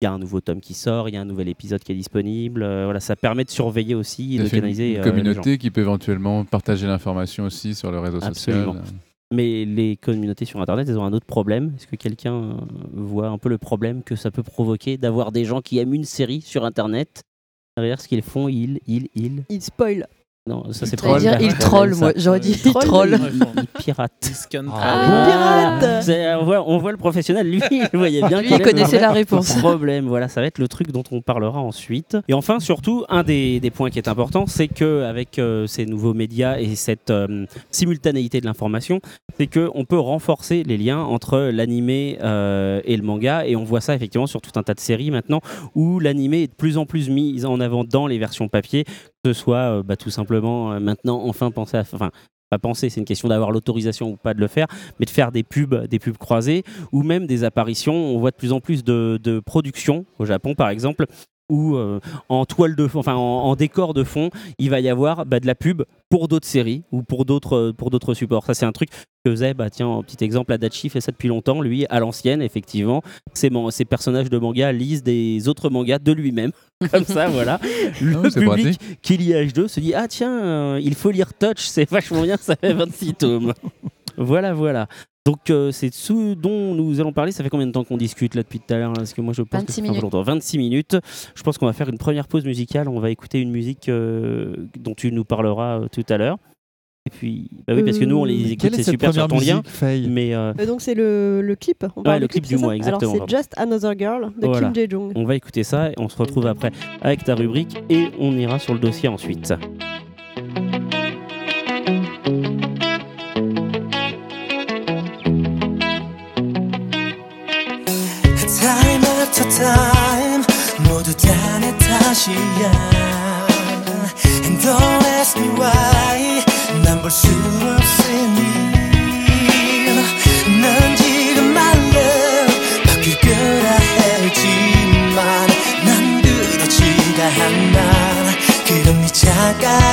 il y a un nouveau tome qui sort, il y a un nouvel épisode qui est disponible. euh, voilà, ça permet de surveiller aussi et de une- canaliser une euh, les gens. communauté qui peut éventuellement partager l'information aussi sur le réseau Absolument. social. Mais les communautés sur Internet, elles ont un autre problème. Est-ce que quelqu'un voit un peu le problème que ça peut provoquer d'avoir des gens qui aiment une série sur Internet? Derrière ce qu'ils font, ils, ils, ils. Il spoil. Non, ça c'est dire, il troll, moi. J'aurais dit il troll. Il pirate. Ah, pirate. On, voit, on voit le professionnel, lui, il voyait bien. Lui, il connaissait le la réponse. Problème, voilà, ça va être le truc dont on parlera ensuite. Et enfin, surtout, un des, des points qui est important, c'est que avec euh, ces nouveaux médias et cette euh, simultanéité de l'information, c'est que on peut renforcer les liens entre l'animé euh, et le manga. Et on voit ça effectivement sur tout un tas de séries maintenant, où l'animé est de plus en plus mis en avant dans les versions papier, ce soit euh, bah, tout simplement euh, maintenant enfin penser à, enfin pas penser, c'est une question d'avoir l'autorisation ou pas de le faire, mais de faire des pubs, des pubs croisées ou même des apparitions. On voit de plus en plus de productions au Japon, par exemple, où euh, en toile de fond, enfin en, en décor de fond, il va y avoir bah, de la pub pour d'autres séries ou pour d'autres euh, pour d'autres supports. Ça, c'est un truc que faisait, bah tiens, un petit exemple, Adachi fait ça depuis longtemps. Lui, à l'ancienne, effectivement, ses, ses personnages de manga lisent des autres mangas de lui-même. Comme ça, voilà. Le Ah public qui lit H2 se dit Ah tiens, euh, il faut lire Touch, c'est vachement bien, ça fait 26 tomes. Voilà, voilà. Donc euh, c'est ce dont nous allons parler. Ça fait combien de temps qu'on discute là depuis tout à l'heure Parce que moi je pense 26 que ça fait minutes. longtemps. 26 minutes. Je pense qu'on va faire une première pause musicale. On va écouter une musique euh, dont tu nous parleras euh, tout à l'heure. Et puis, bah oui, parce que nous on les écoute, Quelle est c'est cette super sur première ton lien. Mais donc c'est le, le clip. On le clip du mois, exactement, Alors c'est Just Another Girl de Voilà. Kim Jae-jung. on va écouter ça et on se retrouve après avec ta rubrique et on ira sur le dossier ensuite. 내 탓이야. And don't ask me why. 난 볼 수 없으니. 난 지금 my love 바뀔 거라 했지만 난 그렇지가 않아 그럼 네 착각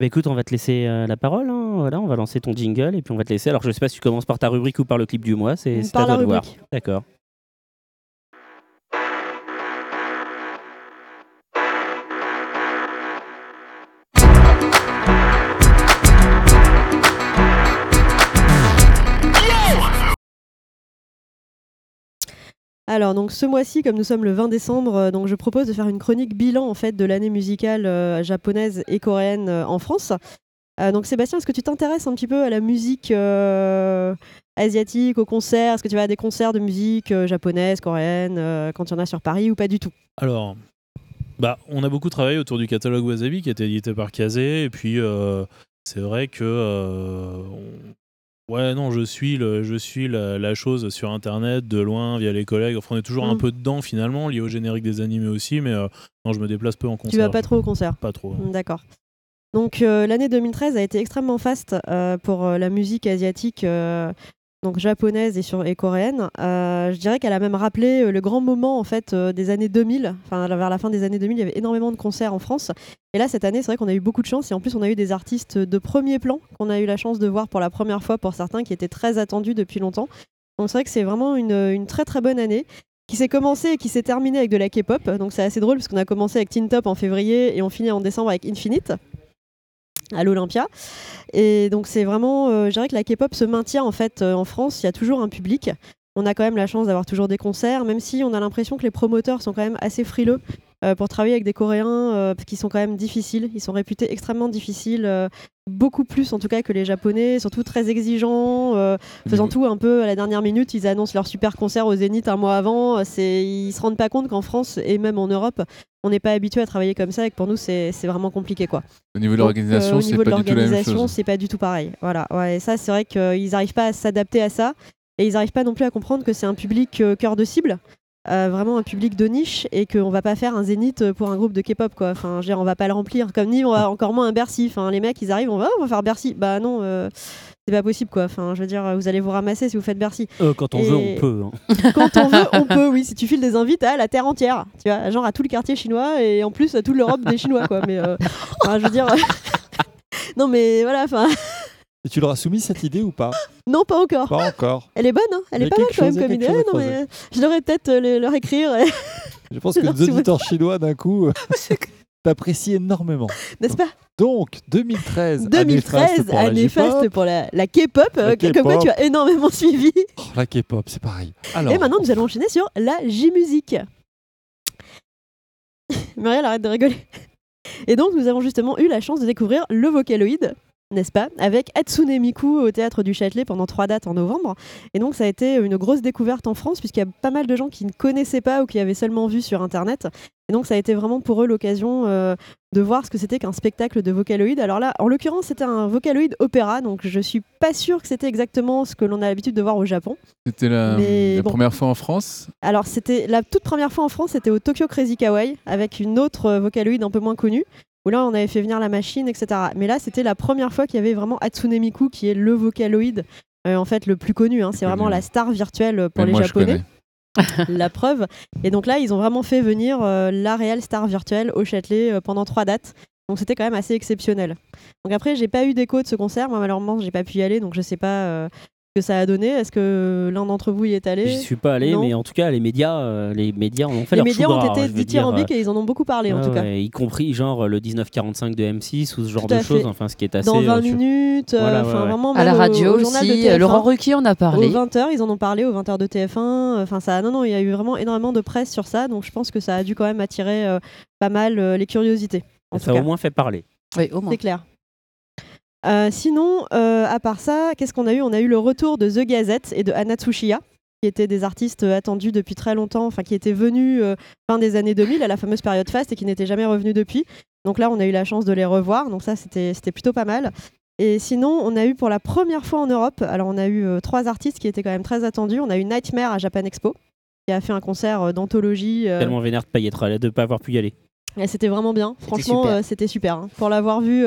Bah écoute, on va te laisser euh, la parole. hein. Voilà, on va lancer ton jingle et puis on va te laisser. Alors je sais pas si tu commences par ta rubrique ou par le clip du mois. C'est à toi de voir. D'accord. Alors donc ce mois-ci, comme nous sommes le 20 décembre, euh, donc je propose de faire une chronique bilan en fait de l'année musicale euh, japonaise et coréenne euh, en France. Donc Sébastien, est-ce que tu t'intéresses un petit peu à la musique asiatique, aux concerts? Est-ce que tu vas à des concerts de musique japonaise, coréenne, quand il y en a sur Paris ou pas du tout? Alors, bah, on a beaucoup travaillé autour du catalogue Wasabi qui a été édité par Kazé. Et puis, c'est vrai que. Ouais, non, je suis, le, je suis la, la chose sur Internet, de loin, via les collègues. Enfin, on est toujours un Mm. peu dedans, finalement, lié au générique des animés aussi. Mais euh, non, je me déplace peu en concert. Tu vas pas trop au concert Pas trop. D'accord. Donc euh, l'année 2013 a été extrêmement faste euh, pour la musique asiatique, donc japonaise et, coréenne. Euh, je dirais qu'elle a même rappelé euh, le grand moment en fait euh, des années 2000. Enfin vers la fin des années 2000, il y avait énormément de concerts en France. Et là cette année, c'est vrai qu'on a eu beaucoup de chance et en plus on a eu des artistes de premier plan qu'on a eu la chance de voir pour la première fois pour certains qui étaient très attendus depuis longtemps. Donc c'est vrai que c'est vraiment une, une très très bonne année qui s'est commencée et qui s'est terminée avec de la K-pop. Donc c'est assez drôle parce qu'on a commencé avec Teen Top en février et on finit en décembre avec Infinite à l'Olympia. Et donc c'est vraiment, euh, je dirais que la K-pop se maintient en fait euh, en France. Il y a toujours un public. On a quand même la chance d'avoir toujours des concerts, même si on a l'impression que les promoteurs sont quand même assez frileux pour travailler avec des Coréens, euh, parce qu'ils sont quand même difficiles. Ils sont réputés extrêmement difficiles, euh, beaucoup plus en tout cas que les Japonais, surtout très exigeants, euh, faisant tout un peu à la dernière minute. Ils annoncent leur super concert au Zénith un mois avant. C'est, ils se rendent pas compte qu'en France et même en Europe, on n'est pas habitué à travailler comme ça et que pour nous c'est vraiment compliqué quoi. Au niveau de l'organisation, euh, c'est pas du tout la même l'organisation, chose. c'est pas du tout pareil. Voilà. Ouais, et ça, c'est vrai qu'ils n'arrivent pas à s'adapter à ça. Et ils n'arrivent pas non plus à comprendre que c'est un public euh, cœur de cible. Euh, vraiment un public de niche et qu'on va pas faire un zénith pour un groupe de K-pop quoi. Enfin, je veux dire, on va pas le remplir comme ni on va encore moins un Bercy. Enfin, les mecs ils arrivent, on va, on va faire Bercy. Bah non, euh, c'est pas possible quoi. Enfin, je veux dire, vous allez vous ramasser si vous faites Bercy. Euh, quand on Et- veut, on peut. hein. Quand on veut, on peut. Oui, si tu files des invites à la terre entière, tu vois, genre à tout le quartier chinois et en plus à toute l'Europe des Chinois quoi. Mais euh, enfin, je veux dire, non mais voilà, enfin. Et tu leur as soumis cette idée ou pas? Non, pas encore. Pas encore. Elle est bonne, hein elle est pas mal quand même comme idée. non, mais, euh, je devrais peut-être euh, le- leur écrire, et- Je pense que les auditeurs chinois, d'un coup, euh, t'apprécient énormément. n'est-ce pas? Donc, 2013. année 2013, faste pour la année faste pour la, la K-pop, euh, comme quoi tu as énormément suivi. Oh, la K-pop, c'est pareil. Alors, Et maintenant, nous allons enchaîner sur la J-musique. Muriel, arrête de rigoler. Et donc, nous avons justement eu la chance de découvrir le Vocaloid, n'est-ce pas, avec Hatsune Miku au théâtre du Châtelet pendant trois dates en novembre. Et donc, ça a été une grosse découverte en France, puisqu'il y a pas mal de gens qui ne connaissaient pas ou qui avaient seulement vu sur Internet. Et donc, ça a été vraiment pour eux l'occasion euh, de voir ce que c'était qu'un spectacle de Vocaloid. Alors là, en l'occurrence, c'était un Vocaloid opéra, donc je suis pas sûre que c'était exactement ce que l'on a l'habitude de voir au Japon. C'était la, Mais la bon. première fois en France. Alors, c'était la toute première fois en France, c'était au Tokyo Crazy Kawaii, avec une autre euh, Vocaloid un peu moins connue, où là, on avait fait venir la machine, etc. Mais là, c'était la première fois qu'il y avait vraiment Hatsune Miku, qui est le Vocaloid, euh, en fait, le plus connu. hein. C'est vraiment la star virtuelle pour les moi, Japonais. la preuve. Et donc là, ils ont vraiment fait venir euh, la réelle star virtuelle au Châtelet euh, pendant trois dates. Donc c'était quand même assez exceptionnel. Donc après, j'ai pas eu d'écho de ce concert. Moi, malheureusement, j'ai pas pu y aller, donc je sais pas que ça a donné? Est-ce que l'un d'entre vous y est allé? J'y suis pas allé, Non. mais en tout cas, les médias, euh, les médias en ont fait Les leur médias ont gras, été je dithyrambiques et ils en ont beaucoup parlé, en ouais, tout cas. y compris genre le 1945 de M6 ou ce genre de choses, enfin ce qui est assez. Dans 20 euh, minutes, euh, Voilà, ouais, enfin ouais. vraiment À la au- radio au, de aussi. TF1. euh, Laurent Ruquier en a Aux parlé. 20h, ils en ont parlé, aux 20h de TF1. Enfin, ça, non, non, il y a eu vraiment énormément de presse sur ça, donc je pense que ça a dû quand même attirer euh, pas mal euh, les curiosités. En ça tout a cas. au moins fait parler. Oui, au moins. C'est clair. Euh, sinon, euh, à part ça, qu'est-ce qu'on a eu? On a eu le retour de The Gazette et de Anna Tsuchiya, qui étaient des artistes euh, attendus depuis très longtemps, enfin qui étaient venus euh, fin des années 2000 à la fameuse période faste et qui n'étaient jamais revenus depuis. Donc là, on a eu la chance de les revoir, donc ça, c'était plutôt pas mal. Et sinon, on a eu pour la première fois en Europe, alors on a eu euh, trois artistes qui étaient quand même très attendus. On a eu Nightmare à Japan Expo, qui a fait un concert euh, d'anthologie. Tellement vénère de pas y être de pas avoir pu y aller. C'était vraiment bien. Franchement, c'était super. hein. Pour l'avoir vu,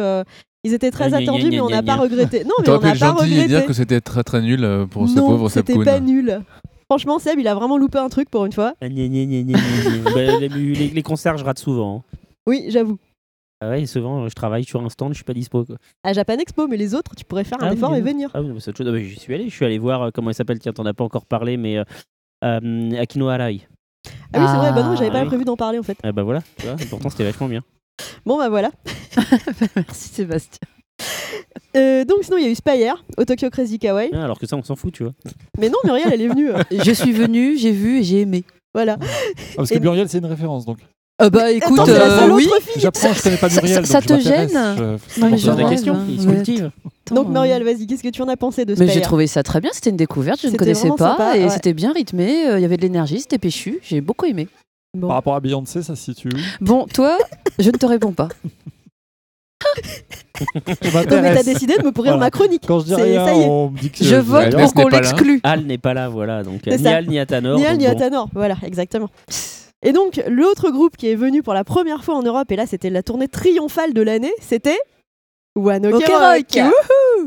ils étaient très attendus, mais on n'a pas regretté. Non, mais on n'a pas regretté. dire que c'était très très nul euh, pour ce non, pauvre Seb c'était pas nul. Franchement, Seb, il a vraiment loupé un truc pour une fois. Les, concerts, je rate souvent. hein. Oui, j'avoue. Ah ouais, souvent, je travaille sur un stand, je suis pas dispo. Quoi. À Japan Expo, mais les autres, tu pourrais faire un Ah effort et venir. Ah oui, mais c'est autre chose. Ah bah, j'y suis allé. Je suis allé voir euh, comment il s'appelle. Tiens, t'en as pas encore parlé, mais euh, euh, Akino Arai. Ah oui, c'est vrai, bah non, j'avais Ah pas oui. prévu d'en parler en fait. Ah bah voilà, tu vois, et pourtant c'était vachement bien. Bon bah voilà. Merci Sébastien. Euh, donc sinon, il y a eu Spire au Tokyo Crazy Kawaii. Ah, alors que ça, on s'en fout, tu vois. Mais non, Muriel, elle est venue. euh, Je suis venue, j'ai vu et j'ai aimé. voilà. Ah, parce que Et- Muriel, c'est une référence donc. Ah bah écoute, Attends, c'est la euh, seule oui. autre fille. J'apprends, je connais pas Ça- Muriel. ça donc te je m'intéresse, gêne je- Non, mais pour Pose ça. la Ouais, question, ouais, il se ouais. cultive. Attends, Donc euh, Muriel, vas-y, qu'est-ce que tu en as pensé de Mais Spire j'ai trouvé ça très bien, c'était une découverte, je ne C'était connaissais vraiment pas sympa, et ouais. c'était bien rythmé, euh, il y avait de l'énergie, c'était péchu, j'ai beaucoup aimé. Bon. Par rapport à Beyoncé, ça se situe où? Bon, toi, je ne te réponds pas. Non, mais t'as décidé de me pourrir Voilà. ma chronique. Quand je dis rien, ça y est. on me dit que Je vote pour qu'on l'exclue. Al n'est pas là, voilà. Donc, C'est ni. Al ni Atanor. Ni Al ni bon. Atanor, voilà, exactement. Et donc, l'autre groupe qui est venu pour la première fois en Europe, et là c'était la tournée triomphale de l'année, c'était One Ok Rock. Rock.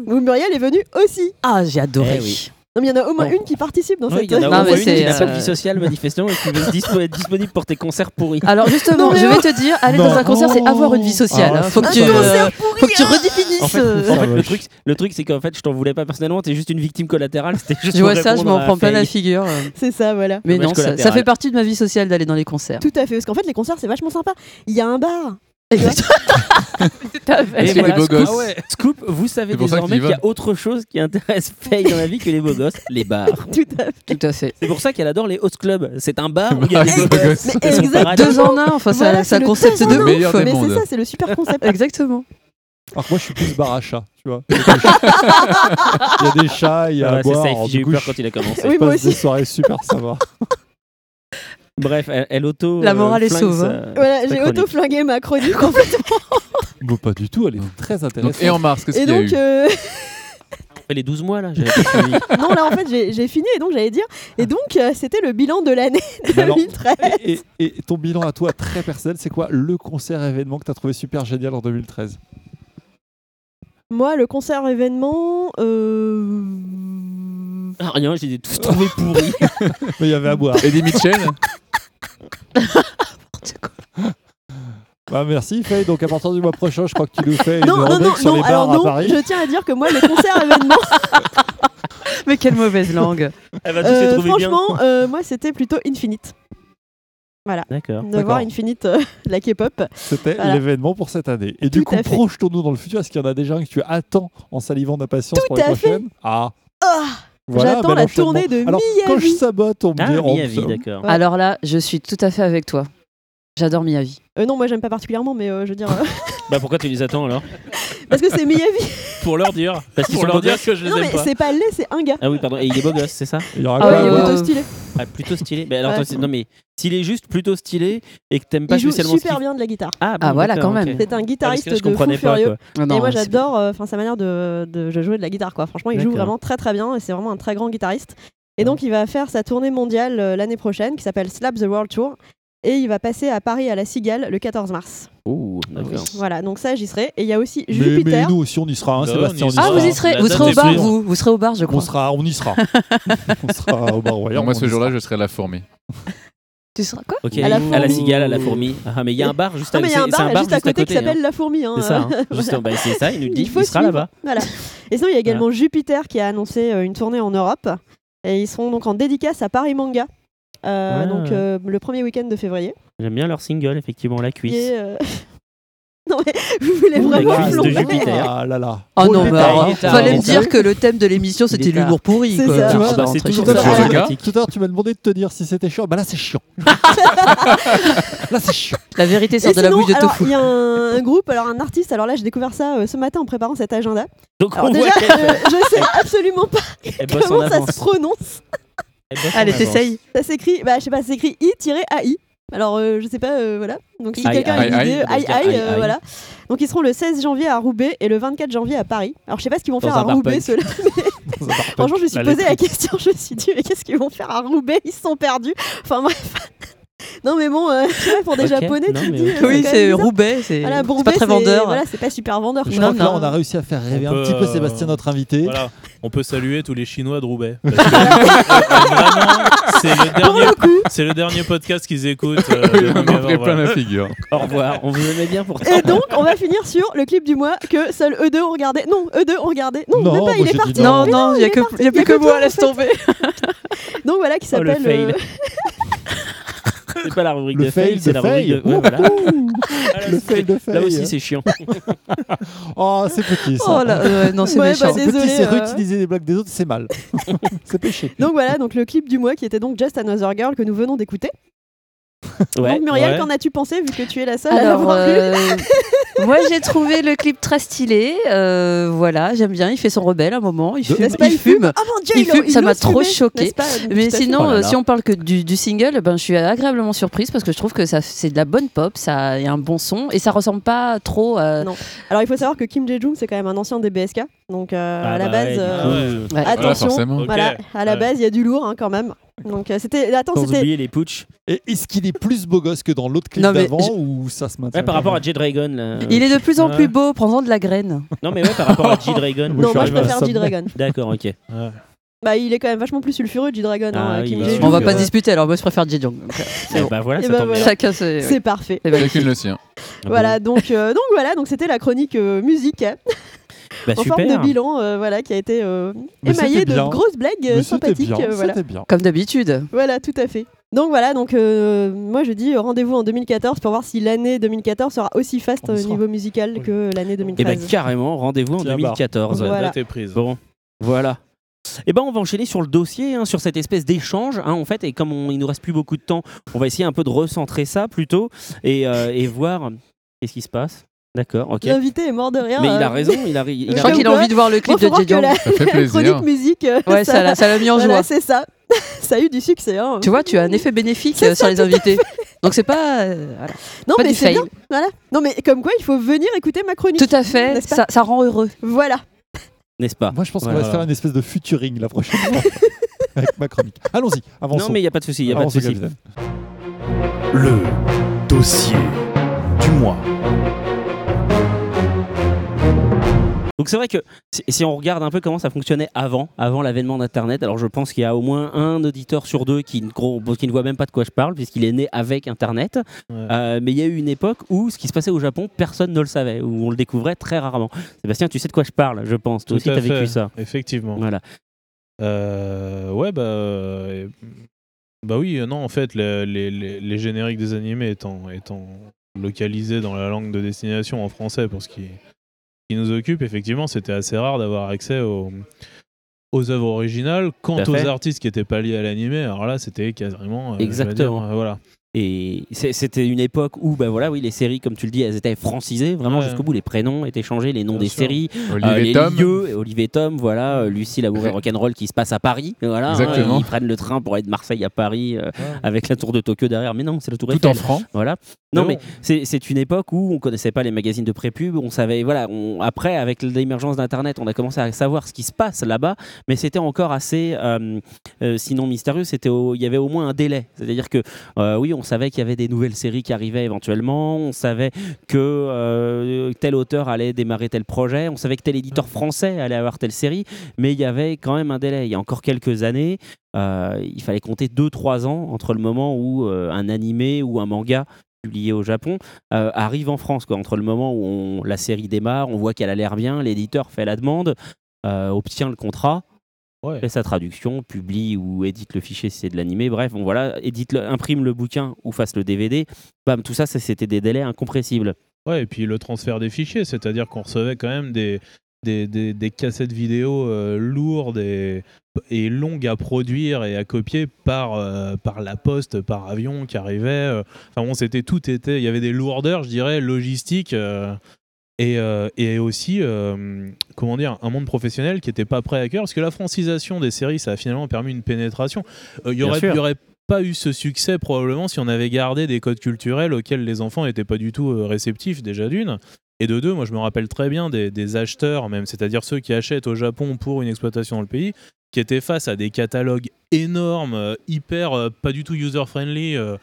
Où Muriel est venue aussi. Ah, j'ai adoré. Eh oui. Non, mais il y en a au moins Bon. une qui participe dans Oui, cette il y en a au Non, moins mais une qui c'est, n'a pas de euh, vie sociale, manifestement, et qui veut dispo- être disponible pour tes concerts pourris. Alors justement, je vais te dire, aller Non. dans un concert, c'est avoir une vie sociale. Ah, hein. Faut, que Un tu, euh, pourri, faut que tu redéfinisses. En fait, euh, en fait, le truc, le truc c'est qu'en fait, je t'en voulais pas personnellement, t'es juste une victime collatérale. C'était juste je vois ça, je m'en prends plein la figure. euh. C'est ça, voilà. Mais non, ça, fait partie de ma vie sociale d'aller dans les concerts. Tout à fait, parce qu'en fait, les concerts c'est vachement sympa. Il y a un bar. Exactement. Tout à fait. Et voilà, les beaux Scoop, gosses. ah ouais, Scoop, vous savez C'est pour ça désormais qu'il y qu'il y va. a autre chose qui intéresse Faye dans la vie que les beaux gosses, les bars. Tout à fait. Tout à fait. C'est pour ça qu'elle adore les host clubs. C'est un bar où il y Bah, a des beaux gosses. sont exactement. paradis. Deux en un, enfin, ça- Voilà, c'est c'est un le concept deux de meilleur ouf. des Mais c'est ça, c'est le super concept. Exactement. Alors que moi, je suis plus bar à chat, tu vois. Il y a des chats, il y a à c'est boire. ça, alors, j'ai du eu coup, peur je quand il a commencé. Oui, moi passe des aussi. soirées super sympas. Bref, elle, elle auto. La morale est flingue sauve, sa- hein. Voilà, sa j'ai auto-flingué ma chronique complètement. Bon, pas du tout, elle est très Donc, intéressante. et en mars, qu'est-ce qu'il y a donc, eu euh, les 12 mois là, j'avais pas suivi. non, là en fait, j'ai fini et donc j'allais dire. Et donc, euh, c'était le bilan de l'année Mais alors, 2013. et, et- et ton bilan à toi, très personnel, c'est quoi le concert événement que tu as trouvé super génial en 2013 Moi, le concert événement. Euh... Ah, rien, j'ai tous trouvé pourris. Mais il y avait à boire. Eddie Mitchell? Bah, merci Faye. Donc à partir du mois prochain, je crois que tu nous fais une Non, non, non, sur non, les alors bars à non, Paris. je tiens à dire que moi, les concerts événements, Mais quelle mauvaise langue. Elle va tous les euh, trouver bien. franchement, euh, moi, c'était plutôt Infinite. D'accord. De D'accord. voir Infinite, euh, la K-pop. C'était Voilà. l'événement pour cette année. Et du Tout coup, à fait. projetons-nous dans le futur. Est-ce qu'il y en a déjà un que tu attends en salivant d'impatience Tout pour les à fait. prochaines? Ah Ah voilà, J'attends la tournée de Alors, quand je Miyavi. sabote, on me Ah, dit. on- Miyavi, d'accord. Ouais. Alors là, je suis tout à fait avec toi. J'adore Miyavi. Euh, non, moi, j'aime pas particulièrement, mais euh, je veux dire. euh, Bah pourquoi tu les attends alors? parce que c'est Miyavi. Pour leur dire. Parce qu'ils Pour sont leur beaux dire gosses que je les Non, aime mais pas. c'est pas le lait, c'est un gars. Ah oui, pardon. Et il est beau gosse, c'est ça Il aura Ah il est boire plutôt stylé. Ah, plutôt stylé. Mais alors, Ouais. attends, c'est- non mais s'il est juste plutôt stylé et que t'aimes pas Il joue spécialement ce super qu'il- bien de la guitare. Ah, bon, Ah, voilà, d'accord, quand ok. même. C'est un Ah, parce guitariste que là, je de fou comprenais pas furieux. quoi. Ah et moi c'est- j'adore euh, enfin sa manière de, de jouer de la guitare quoi. Franchement, il joue D'accord. vraiment très très bien et c'est vraiment un très grand guitariste. Et donc il va faire sa tournée mondiale euh, l'année prochaine qui s'appelle Slap the World Tour et il va passer à Paris à la Cigale le 14 mars. D'accord. Voilà, donc ça j'y serai et il y a aussi mais, Jupiter. mais nous aussi, on y sera. Hein, Bah, Sébastien, on y Ah, sera. vous y serez, La vous date serez au bar, vous. Vous serez au bar, je On crois. sera, on y sera. on sera au bar royal. Moi, on ce y jour-là, sera. je serai à la fourmi. Tu seras quoi Ok, À la à la fourmi. cigale, à la fourmi. Ah, mais il y a un bar juste Non à mais il y a un c'est- c'est bar, juste à côté, qui hein. s'appelle La Fourmi. hein, C'est ça, hein. Juste, bah, c'est ça, il nous dit Il faut il sera suivre. là-bas. Voilà. Et sinon il y a également Jupiter qui a annoncé euh, une tournée en Europe et ils seront donc en dédicace à Paris Manga. Euh, Ah. donc euh, le premier week-end de février. J'aime bien leur single, effectivement, la cuisse. Et, euh, non mais vous voulez la vraiment cuisse de plomber Jupiter. Ah là là. Oh Oh, non, tard, fallait me dire que le thème de l'émission c'était l'humour pourri. C'est quoi. ça. Tu vois, Ah bah, Tout tout à l'heure, tu m'as demandé de te dire si c'était chiant. Bah là, c'est chiant. là, c'est chiant. La vérité sort de la bouche de alors, tofu. Il y a un, un groupe, alors un artiste, alors là j'ai découvert ça euh, ce matin en préparant cet agenda. Donc Alors on déjà, euh, je sais absolument pas comment ça se prononce. Allez, t'essayes. Ça s'écrit, bah je sais pas, ça s'écrit I-AI. Alors euh, je sais pas, euh, voilà. Donc si quelqu'un a une idée, aïe aïe, aïe, euh, voilà. Donc ils seront le 16 janvier à Roubaix et le 24 janvier à Paris. Alors je sais pas ce qu'ils vont Dans faire un à bar Roubaix punk. ceux-là. Franchement je me suis La posé la question, je me suis dit mais qu'est-ce qu'ils vont faire à Roubaix? Ils se sont perdus. Enfin bref. non mais bon, euh, pas, pour des Ok, japonais non, tu te mais dis. ok. euh, Oui, quand c'est même bizarre. Roubaix, c'est Voilà, c'est Roubaix, pas très c'est- vendeur. Voilà, c'est pas super vendeur. Je quoi. crois que là, on a réussi à faire rêver On un peut, petit peu euh, Sébastien, notre invité. Voilà, on peut saluer tous les Chinois de Roubaix. Parce que, euh, vraiment, c'est le Pour dernier, le coup, C'est le dernier podcast qu'ils écoutent. euh, on en plein voilà. la figure. Au revoir. On vous aimait bien pourtant. Et donc, on va finir sur le clip du mois que seuls eux deux ont regardé. Non, eux deux ont regardé. Non, Non, même pas, moi, il j'ai est dit parti. non. Non, Mais non, il n'y a est que, parti. y a plus que toi, moi, en laisse fait. tomber. Donc voilà, qui Oh, le s'appelle. fail. C'est pas la rubrique Le de fail, fail c'est la rubrique de. Ouais, voilà. Le fail de fail. Là aussi, c'est chiant. Oh, c'est petit ça. Oh là, non, c'est Ouais, méchant. bah, Désolé, petit, c'est euh. réutiliser les blagues des autres, c'est mal. c'est péché. Donc voilà, donc le clip du mois qui était donc Just Another Girl que nous venons d'écouter. Ouais. donc Muriel, ouais. qu'en as-tu pensé vu que tu es la seule à vu euh, moi j'ai trouvé le clip très stylé. euh, voilà, j'aime bien. Il fait son rebelle à un moment. Il fume. Pas, il fume. Oh mon dieu, Il fume, il ça m'a trop choqué. Mais sinon, Oh là euh, là. si on parle que du, du single, ben, je suis agréablement surprise parce que je trouve que ça, c'est de la bonne pop, ça y a un bon son et ça ressemble pas trop à. Non. Alors il faut savoir que Kim Jae-jung c'est quand même un ancien des BSK. Donc euh, Ah à la bah base, ouais, du coup, Ouais. Ouais. attention. forcément. Ok. Voilà, à la base il y a du lourd hein, quand même. Donc euh, c'était. Attends, Sans c'était. oublier les putsch. Et est-ce qu'il est plus beau gosse que dans l'autre clip Non, mais d'avant je- ou ça se maintient Ouais, par rapport à J-Dragon. là. Il est de plus en plus beau, prends-en de la graine. Non, mais ouais, par rapport à J-Dragon. Non, moi je arrivé à préfère. G-Dragon. D'accord, ok. Ouais. Bah il est quand même vachement plus sulfureux G-Dragon. Ah hein, oui, Kim bah, Jae-jung. On va que- pas se disputer, alors moi je préfère Jejong. Eh bah voilà, Et ça bah tombe bien. voilà. Chacun ses. C'est parfait. Chacune le sien. Voilà, donc, euh, donc voilà, donc c'était la chronique euh, musique hein, Bah, en forme de super. bilan, euh, voilà, qui a été euh, c'était de grosses blagues euh, Mais sympathiques. bien, euh, voilà. c'était bien. Comme d'habitude. voilà, tout à fait. Donc voilà, donc euh, moi je dis rendez-vous en 2014 pour voir si l'année 2014 sera aussi faste au niveau musical que l'année Et 2013. bah carrément, rendez-vous en Tiens, bah. 2014. Voilà. Date est prise. Bon, voilà. Et ben on va enchaîner sur le dossier, hein, sur cette espèce d'échange, hein, en fait. Et comme on, il nous reste plus beaucoup de temps, on va essayer un peu de recentrer ça plutôt et, euh, et voir qu'est-ce qui se passe. D'accord, ok. L'invité est mort de rire. Mais il euh, a raison, il a, ri- il Je crois qu'il a envie de voir le clip de Jejong. la Ça fait chronique plaisir. musique, euh, Ouais, ça l'a- ça l'a mis en voilà, joie. c'est ça. ça a eu du succès. Hein. Tu vois, tu as un effet bénéfique euh, sur les invités. Donc c'est pas. euh, voilà. non pas mais c'est bien. Voilà. Non mais comme quoi, il faut venir écouter ma chronique. Tout à fait, ça, ça rend heureux. Voilà. n'est-ce pas? Moi, je pense qu'on va se faire une espèce de futuring la prochaine fois avec ma chronique. Allons-y, avançons. Non mais il y a pas de souci, il y a pas de souci. Le dossier du mois. Donc c'est vrai que si, si on regarde un peu comment ça fonctionnait avant, avant l'avènement d'Internet, alors je pense qu'il y a au moins un auditeur sur deux qui ne, gros- qui ne voit même pas de quoi je parle, puisqu'il est né avec Internet. Ouais. Euh, mais il y a eu une époque où ce qui se passait au Japon, personne ne le savait, où on le découvrait très rarement. Sébastien, tu sais de quoi je parle, je pense. Toi Tout aussi, tu as vécu ça. Effectivement. Voilà. Euh, ouais, bah. euh, bah oui, non, en fait, les, les- les- les génériques des animés étant, étant localisés dans la langue de destination en français pour ce qui, qui nous occupe, effectivement, c'était assez rare d'avoir accès aux, aux œuvres originales. Quant aux artistes qui n'étaient pas liés à l'animé, alors là, c'était quasiment. euh, Exactement. dire, euh, voilà. Et c'était une époque où, bah voilà, oui, les séries, comme tu le dis, elles étaient francisées, vraiment Ouais. jusqu'au bout. Les prénoms étaient changés, les noms Bien des sûr. séries, Olivier Euh, les Tom. lieux, Olivier Tom, voilà, euh, Lucie l'amour et rock'n'roll qui se passe à Paris, voilà, hein, ils prennent le train pour aller de Marseille à Paris euh, Ouais. avec la tour de Tokyo derrière, mais non, c'est la tour Tout Eiffel. en franc. Voilà. Non, Mais c'est une époque où on connaissait pas les magazines de pré-pub, on savait, voilà, on- après, avec l'émergence d'Internet, on a commencé à savoir ce qui se passe là-bas, mais c'était encore assez, euh, sinon mystérieux, c'était il y avait au moins un délai. C'est-à-dire que, oui, on savait qu'il y avait des nouvelles séries qui arrivaient éventuellement, on savait que euh, tel auteur allait démarrer tel projet, on savait que tel éditeur français allait avoir telle série, mais il y avait quand même un délai. Il y a encore quelques années, euh, il fallait compter 2-3 ans entre le moment où euh, un animé ou un manga publié au Japon euh, arrive en France. Quoi. Entre le moment où on- la série démarre, on voit qu'elle a l'air bien, l'éditeur fait la demande, obtient le contrat, Ouais. fait sa traduction, publie ou édite le fichier si c'est de l'animé, bref, bon voilà, édite le, imprime le bouquin ou fasse le DVD. Bam, tout ça, ça, c'était des délais incompressibles. Ouais, et puis le transfert des fichiers, c'est-à-dire qu'on recevait quand même des, des, des- des cassettes vidéo euh, lourdes et, et longues à produire et à copier par, euh, par la poste, par avion qui arrivait. euh. Enfin bon, c'était tout était, il y avait des lourdeurs, je dirais, logistiques. euh, et, euh, et aussi, euh, comment dire, un monde professionnel qui n'était pas prêt à cœur, parce que la francisation des séries, ça a finalement permis une pénétration. Euh, Il y aurait, il y aurait pas eu ce succès probablement si on avait gardé des codes culturels auxquels les enfants n'étaient pas du tout euh, réceptifs déjà d'une. Et de deux, moi je me rappelle très bien des, des acheteurs, même, c'est-à-dire ceux qui achètent au Japon pour une exploitation dans le pays, qui étaient face à des catalogues énormes, euh, hyper, euh, pas du tout user-friendly, euh,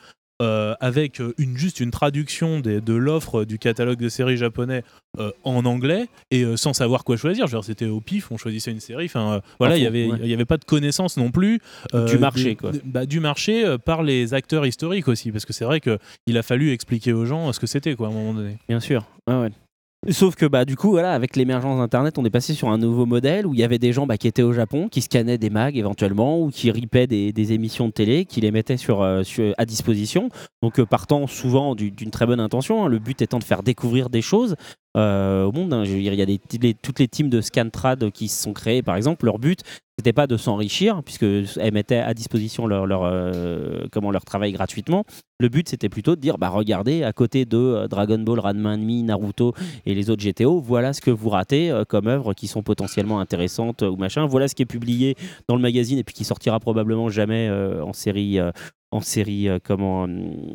euh, avec euh, une, juste une traduction des- de l'offre du catalogue de séries japonais euh, en anglais et euh, sans savoir quoi choisir. C'était au pif, on choisissait une série. Enfin, voilà, il y fond, avait, ouais. il y avait pas de connaissance non plus euh, Du marché, des- quoi. bah, du marché par les acteurs historiques aussi, parce que c'est vrai que il a fallu expliquer aux gens ce que c'était quoi à un moment donné. Bien sûr. Ouais. Sauf que bah du coup voilà avec l'émergence d'internet on est passé sur un nouveau modèle où il y avait des gens bah, qui étaient au Japon qui scannaient des mags éventuellement ou qui ripaient des, émissions de télé qui les mettaient sur, euh, à disposition. Donc euh, partant souvent du- d'une très bonne intention hein, le but étant de faire découvrir des choses euh, au monde hein. Il y a toutes les teams de Scantrad qui se sont créées par exemple leur but c'était pas de s'enrichir puisque elles mettaient à disposition leur, euh, comment leur travail gratuitement le but c'était plutôt de dire bah regardez à côté de euh, Dragon Ball Ranma Mi Naruto et les autres GTO, voilà ce que vous ratez comme œuvres qui sont potentiellement intéressantes ou machin. Voilà ce qui est publié dans le magazine et puis qui sortira probablement jamais en série, en série comment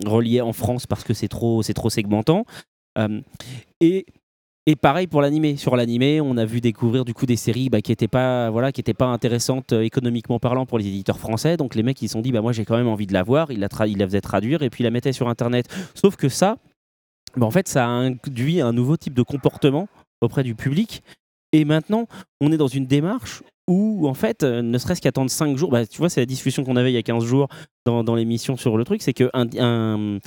reliée en France parce que c'est trop, c'est trop segmentant. Et et pareil pour l'animé. Sur l'animé, on a vu découvrir du coup des séries bah, qui n'étaient pas, voilà, qui étaient pas intéressantes euh, économiquement parlant pour les éditeurs français. Donc les mecs ils se sont dit bah moi j'ai quand même envie de la voir. Ils la, tra- ils la faisaient traduire et puis ils la mettaient sur internet. Sauf que ça, bah, en fait, ça a induit un nouveau type de comportement auprès du public. Et maintenant, on est dans une démarche où, en fait, euh, ne serait-ce qu'attendre 5 jours, bah, tu vois, c'est la discussion qu'on avait il y a 15 jours dans, l'émission sur le truc, c'est qu'un un,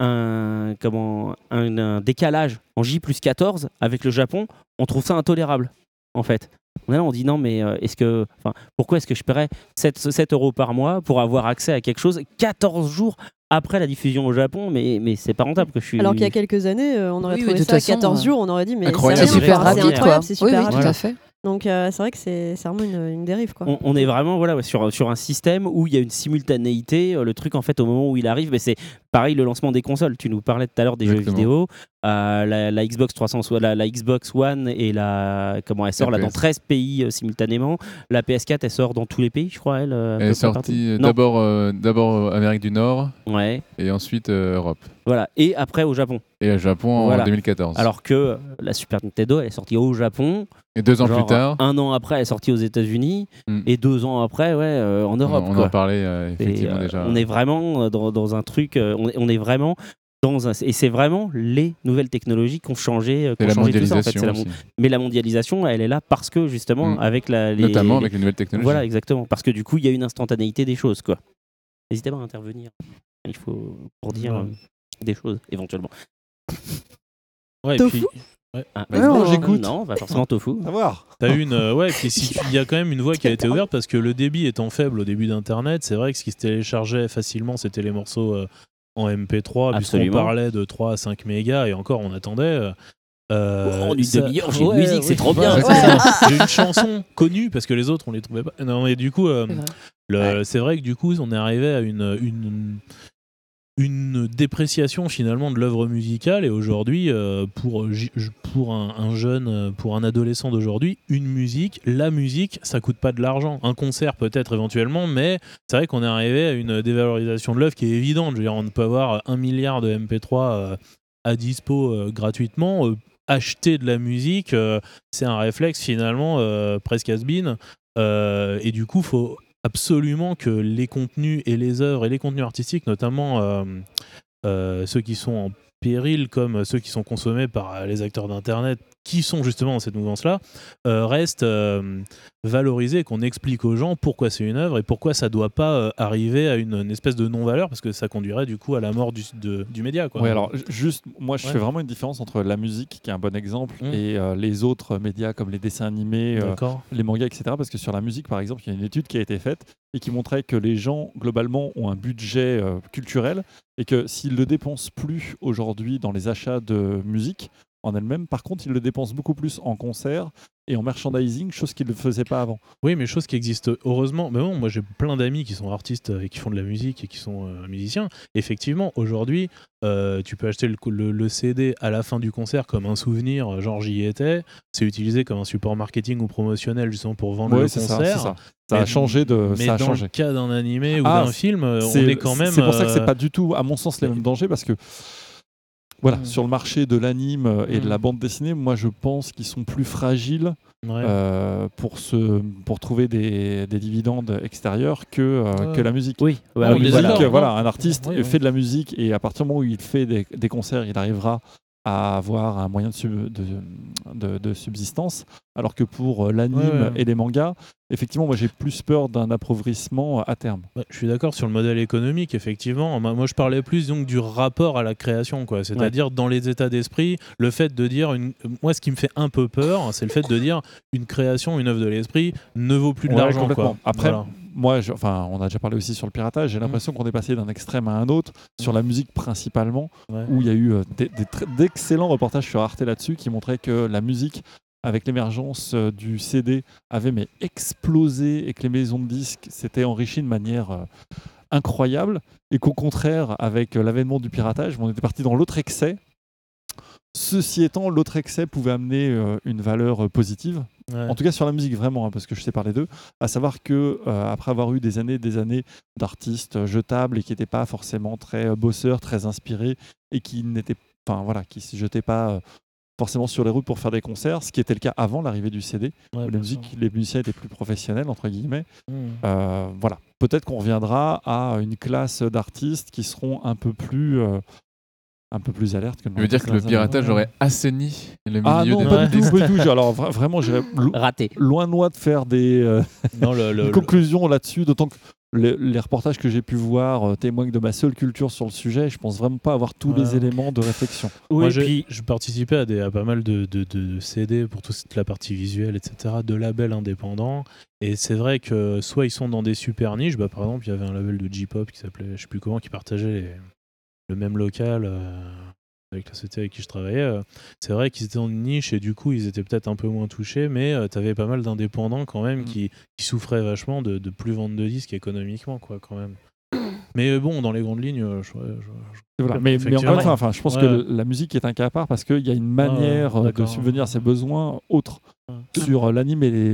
un, comment, un, un décalage en J plus 14 avec le Japon, on trouve ça intolérable, en fait. On est là, on dit non, mais euh, est-ce que, enfin, pourquoi est-ce que je paierais 7, 7 euros par mois pour avoir accès à quelque chose 14 jours après la diffusion au Japon? Mais, mais c'est pas rentable que je suis. Alors qu'il y a quelques années, euh, on aurait Oui, oui, trouvé toute ça à façon, 14 euh, jours, on aurait dit mais c'est super rapide, c'est Oui, super oui, rapide. tout à fait. Donc euh, c'est vrai que c'est vraiment une, une dérive quoi. on, on est vraiment voilà, ouais, sur, sur un système où il y a une simultanéité. euh, Le truc, en fait, au moment où il arrive, mais c'est pareil le lancement des consoles. Tu nous parlais tout à l'heure des jeux vidéo. Euh, la, la Xbox 360, la, la Xbox One et la comment elle sort là dans PS. 13 pays euh, simultanément. La PS4 elle sort dans tous les pays, je crois. Elle, euh, Elle est sortie d'abord d'abord Amérique du Nord Ouais, et ensuite Europe. voilà. Et après au Japon. Et le Japon Voilà. en 2014. Alors que la Super Nintendo elle est sortie au Japon. et deux ans genre, plus tard, Un an après elle est sortie aux États-Unis Mm. et deux ans après ouais euh, en Europe. on quoi. en parlait euh, Et, effectivement euh, déjà. On est vraiment dans, dans un truc, on, est, on est vraiment dans un, et c'est vraiment les nouvelles technologies qui ont changé, euh, qui ont la changé tout ça, en fait. la mon- Mais la mondialisation, elle est là parce que justement Mm. avec la, les, Notamment les- avec les nouvelles technologies. voilà exactement, parce que du coup il y a une instantanéité des choses quoi. N'hésitez pas à intervenir. Il faut pour dire Ouais. euh, des choses éventuellement. Ouais, Tofu puis, Ah, non, j'écoute. Non, pas forcément tofu. Savoir. T'as une, euh, ouais, puis si il y a quand même une voie qui a été ouverte parce que le débit étant faible au début d'Internet, c'est vrai que ce qui se téléchargeait facilement, c'était les morceaux euh, en MP3, puisqu'on parlait de 3 à 5 mégas et encore on attendait. euh, euh, Oh, une ça- demi-heure, j'ai une musique, c'est trop bien. Ouais, Ouais. c'est ça. J'ai une chanson connue parce que les autres on les trouvait pas. Non, mais du coup, euh, C'est vrai. le- c'est vrai que du coup, on est arrivé à une, une, une dépréciation finalement de l'œuvre musicale et aujourd'hui, euh, pour, j- pour un, un jeune, euh, pour un adolescent d'aujourd'hui, une musique, la musique, ça coûte pas de l'argent. Un concert peut-être éventuellement, mais c'est vrai qu'on est arrivé à une dévalorisation de l'œuvre qui est évidente. Je veux dire, on peut avoir un milliard de MP3 euh, à dispo euh, gratuitement. euh, acheter de la musique, euh, c'est un réflexe finalement euh, presque has-been. Euh, et du coup, faut absolument que les contenus et les œuvres et les contenus artistiques, notamment euh, euh, ceux qui sont en péril, comme ceux qui sont consommés par les acteurs d'Internet, qui sont justement dans cette mouvance-là, euh, restent euh, valorisés, qu'on explique aux gens pourquoi c'est une œuvre et pourquoi ça doit pas euh, arriver à une, une espèce de non-valeur, parce que ça conduirait du coup à la mort du, de- du média. Quoi. Oui, alors ju- juste, moi je Ouais. fais vraiment une différence entre la musique, qui est un bon exemple, Mm. et euh, les autres médias comme les dessins animés, euh, les mangas, etc. Parce que sur la musique, par exemple, il y a une étude qui a été faite et qui montrait que les gens, globalement, ont un budget culturel et que s'ils le dépensent plus aujourd'hui dans les achats de musique en elle-même, par contre, ils le dépensent beaucoup plus en concert et en merchandising, chose qu'ils ne faisaient pas avant. Oui, mais chose qui existe heureusement. Mais bon, moi j'ai plein d'amis qui sont artistes et qui font de la musique et qui sont euh, musiciens. Effectivement, aujourd'hui, euh, tu peux acheter le, le- le CD à la fin du concert comme un souvenir, euh, genre j'y étais. C'est utilisé comme un support marketing ou promotionnel justement pour vendre Ouais, le ça, concert. ça. Ça a changé de. Mais ça a dans changé. le cas d'un animé ou Ah, d'un film, on C'est est quand même. c'est pour ça que c'est pas du tout, à mon sens, les mêmes dangers parce que voilà, Mm. sur le marché de l'anime et de Mm. la bande dessinée, moi je pense qu'ils sont plus fragiles Ouais. euh, pour, se, pour trouver des, des dividendes extérieurs que, euh, Ouais. que la musique. Oui, bah La oui, musique, voilà. un artiste Oui, oui. fait de la musique et à partir du moment où il fait des, des concerts, il arrivera à avoir un moyen de, sub- de, de- de subsistance. Alors que pour euh, l'anime Ouais, ouais. et les mangas, effectivement, moi j'ai plus peur d'un appauvrissement à terme. Ouais, je suis d'accord sur le modèle économique, effectivement. Moi, je parlais plus donc du rapport à la création, quoi. C'est-à-dire dans les états d'esprit, le fait de dire, une... moi, ce qui me fait un peu peur, c'est le fait de dire une création, une œuvre de l'esprit ne vaut plus de l'argent. Après, Voilà. Moi, je- enfin, on a déjà parlé aussi sur le piratage. J'ai l'impression qu'on est passé d'un extrême à un autre sur la musique principalement, Ouais. où il y a eu euh, d'excellents reportages sur Arte là-dessus qui montraient que la musique avec l'émergence euh, du CD avait mais explosé et que les maisons de disques s'étaient enrichies de manière euh, incroyable et qu'au contraire avec l'avènement du piratage on était parti dans l'autre excès ceci étant l'autre excès pouvait amener une valeur positive Ouais. en tout cas sur la musique vraiment, hein, parce que je sais parler d'eux, à savoir que euh, après avoir eu des années et des années d'artistes jetables et qui n'étaient pas forcément très euh, bosseurs, très inspirés et qui n'étaient, enfin voilà, qui se jetaient pas euh, forcément sur les routes pour faire des concerts, ce qui était le cas avant l'arrivée du CD. Ouais, où la musique, les musiciens étaient plus professionnels entre guillemets. Mmh. Euh, voilà, peut-être qu'on reviendra à une classe d'artistes qui seront un peu plus un peu plus alertes que Tu veux dire que le piratage aurait assaini le milieu Ah non, des pas du tout, pas du tout. Alors vra- vraiment, lo- Raté. loin de moi de faire des euh, Non, le, le- une le- conclusion là-dessus, d'autant que les, les reportages que j'ai pu voir euh, témoignent de ma seule culture sur le sujet. Je pense vraiment pas avoir tous Ouais. les éléments de réflexion. Oui, Moi, je, puis je participais à, des, à pas mal de, de- de CD pour toute la partie visuelle, etc., de labels indépendants. Et c'est vrai que soit ils sont dans des super niches, bah, par exemple, il y avait un label de J-pop qui s'appelait, je sais plus comment, qui partageait les- le même local euh, avec la société avec qui je travaillais. euh, c'est vrai qu'ils étaient dans une niche et du coup, ils étaient peut-être un peu moins touchés, mais tu avais pas mal d'indépendants quand même Mm. qui, qui souffraient vachement de, de plus vendre de disques économiquement, quoi, quand même. Mais euh, bon, dans les grandes lignes, euh, je, je- je- Voilà. Mais, mais encore Effectivement. une fois, enfin, je pense Ouais. que la musique est un cas à part parce qu'il y a une manière ouais, euh, de subvenir à ses besoins autres. Sur euh, l'anime et les,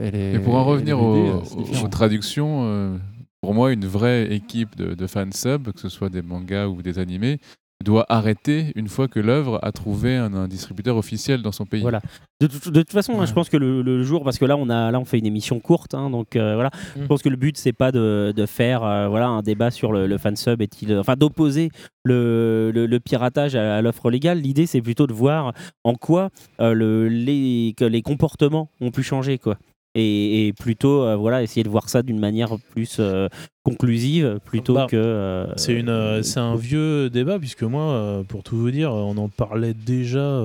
et les- Et pour en revenir aux, euh, traductions, euh, pour moi, une vraie équipe de, de fans sub, que ce soit des mangas ou des animés, doit arrêter une fois que l'œuvre a trouvé un, un distributeur officiel dans son pays. Voilà. De, toute- de toute façon, hein, je pense que le, le jour, parce que là on a là on fait une émission courte, hein, donc euh, voilà. Je Mm. pense que le but c'est pas de, de faire euh, voilà un débat sur le, le fansub est-il, enfin d'opposer le, le, le piratage à, à l'offre légale. L'idée c'est plutôt de voir en quoi euh, le, les que les comportements ont pu changer quoi. Et, et plutôt euh, voilà essayer de voir ça d'une manière plus euh, conclusive plutôt Bah, que euh, C'est une, c'est un vieux débat puisque moi, pour tout vous dire, on en parlait déjà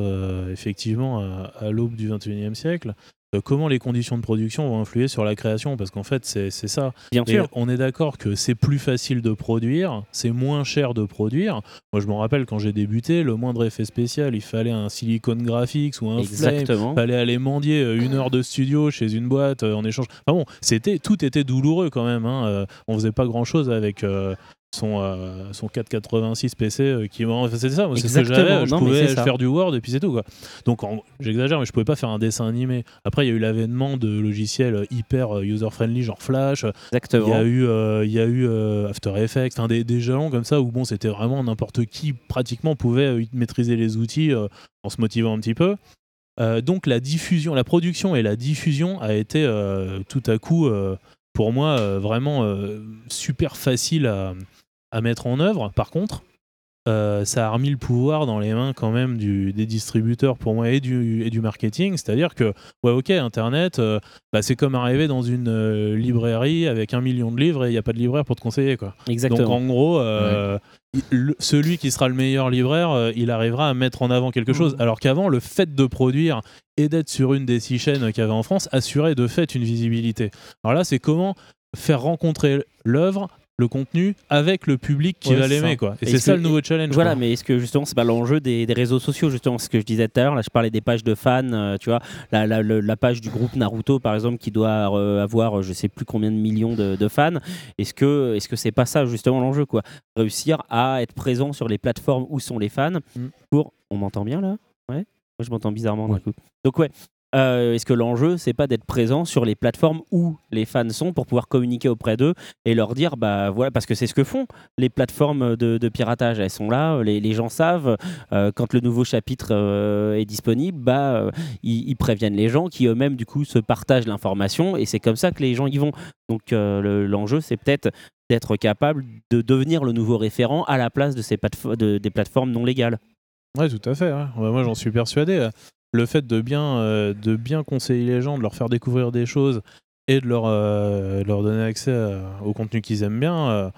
effectivement à, à l'aube du 21e siècle. Euh, comment les conditions de production vont influer sur la création Parce qu'en fait, c'est ça. bien Et sûr. on est d'accord que c'est plus facile de produire, c'est moins cher de produire. Moi, je me rappelle quand j'ai débuté, le moindre effet spécial, il fallait un Silicon Graphics ou un Flame. Exactement. Fallait aller mendier euh, une heure de studio chez une boîte euh, en échange. Enfin bon, c'était tout était douloureux quand même. Hein. On faisait pas grand chose avec euh, son euh, son 486 PC euh, qui enfin, c'était ça. C'est ce que j'avais. Je Non, pouvais faire du Word et puis c'est tout quoi. Donc en- j'exagère, mais je pouvais pas faire un dessin animé. Après, il y a eu l'avènement de logiciels hyper user friendly genre Flash. Il Exactement. y a eu, euh, il y a eu euh, After Effects, enfin, des, des jalons comme ça où bon, c'était vraiment n'importe qui pratiquement pouvait euh, maîtriser les outils euh, en se motivant un petit peu. Euh, donc la diffusion, la production et la diffusion a été euh, tout à coup euh, pour moi euh, vraiment euh, super facile à, à mettre en œuvre. Par contre, euh, ça a remis le pouvoir dans les mains quand même du, des distributeurs pour moi et du, et du marketing. C'est-à-dire que, ouais, ok, Internet, euh, bah, c'est comme arriver dans une euh, librairie avec un million de livres et il n'y a pas de libraire pour te conseiller. Quoi. Exactement. Donc en gros, il- celui qui sera le meilleur libraire, il arrivera à mettre en avant quelque chose. Alors qu'avant, le fait de produire et d'être sur une des six chaînes qu'il y avait en France assurait de fait une visibilité. Alors là, c'est comment faire rencontrer l'œuvre, le contenu, avec le public qui Ouais, va l'aimer. quoi. Et c'est ça que- le nouveau challenge. Voilà, quoi. mais est-ce que justement, c'est pas l'enjeu des, des réseaux sociaux, justement, ce que je disais tout à l'heure, là je parlais des pages de fans, euh, tu vois, la, la- page du groupe Naruto, par exemple, qui doit euh, avoir, euh, je sais plus combien de millions de, de fans, est-ce que est-ce que c'est pas ça, justement, l'enjeu, quoi? Réussir à être présent sur les plateformes où sont les fans Mm. pour... On m'entend bien, là? Ouais? Moi, je m'entends bizarrement, d'un Ouais. coup. Donc, ouais. Euh, Est-ce que l'enjeu, c'est pas d'être présent sur les plateformes où les fans sont pour pouvoir communiquer auprès d'eux et leur dire, bah voilà, parce que c'est ce que font les plateformes de, piratage. Elles sont là, les, les gens savent euh, quand le nouveau chapitre euh, est disponible, bah ils, préviennent les gens qui eux-mêmes du coup se partagent l'information et c'est comme ça que les gens y vont. Donc le- l'enjeu, c'est peut-être d'être capable de devenir le nouveau référent à la place de ces platefo- de- des plateformes non légales. Ouais, tout à fait. ouais. Ouais, Moi, j'en suis persuadé. Le fait de bien, euh, de bien conseiller les gens, de leur faire découvrir des choses et de leur, euh, leur donner accès à- au contenu qu'ils aiment bien, euh,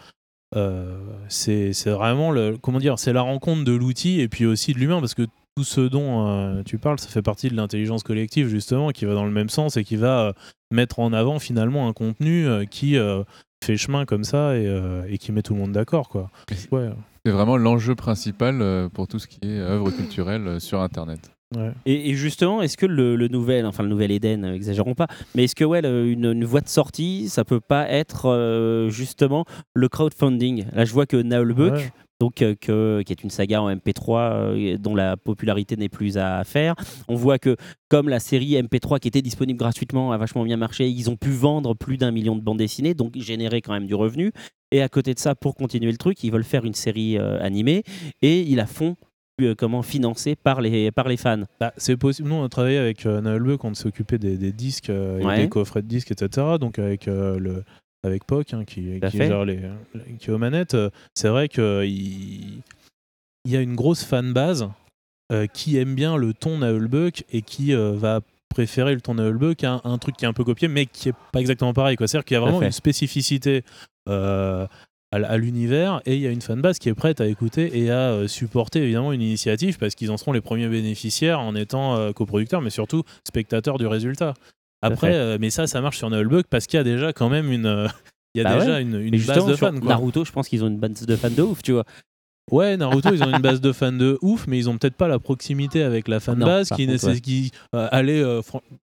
euh, c'est vraiment le, comment dire, c'est la rencontre de l'outil et puis aussi de l'humain parce que tout ce dont euh, tu parles, ça fait partie de l'intelligence collective justement, qui va dans le même sens et qui va euh, mettre en avant finalement un contenu euh, qui euh, fait chemin comme ça et, euh, et qui met tout le monde d'accord, quoi. Ouais, C'est vraiment l'enjeu principal euh, pour tout ce qui est œuvre culturelle euh, sur Internet. Ouais. Et, et justement, est-ce que le, le nouvel, enfin le nouvel Eden, euh, exagérons pas, mais est-ce que ouais, le- une, une voie de sortie, ça peut pas être euh, justement le crowdfunding? Là, je vois que Naulbuck, Ouais. donc euh, que, qui est une saga en MP3 euh, dont la popularité n'est plus à faire, on voit que comme la série MP3 qui était disponible gratuitement a vachement bien marché, ils ont pu vendre plus d'un million de bandes dessinées, donc générer quand même du revenu. Et à côté de ça, pour continuer le truc, ils veulent faire une série animée et ils la font comment financée par les par les fans. Bah, c'est possible. Nous, on a travaillé avec euh, Noël Buck, on s'est occupé des, des disques, euh, et des coffrets de disques, etc. Donc avec euh, le avec Poc hein, qui, qui gère les, qui est aux manettes. euh, C'est vrai que il, y a une grosse fan base euh, qui aime bien le ton Noël Buck et qui euh, va préférer le ton Noël Buck à un, un truc qui est un peu copié, mais qui est pas exactement pareil. C'est-à-dire qu'il y a vraiment une spécificité. euh, à, l'univers et il y a une fanbase qui est prête à écouter et à euh, supporter évidemment une initiative parce qu'ils en seront les premiers bénéficiaires en étant euh, coproducteurs mais surtout spectateurs du résultat. Après, euh, mais ça, ça marche sur Nullbug parce qu'il y a déjà quand même une, il y a Bah déjà ouais. une, une base de fans. Quoi. Naruto, je pense qu'ils ont une base de fans de ouf, tu vois. Ouais, Naruto, ils ont une base de fans de ouf, mais ils ont peut-être pas la proximité avec la fanbase qui, contre, ouais. qui euh, euh,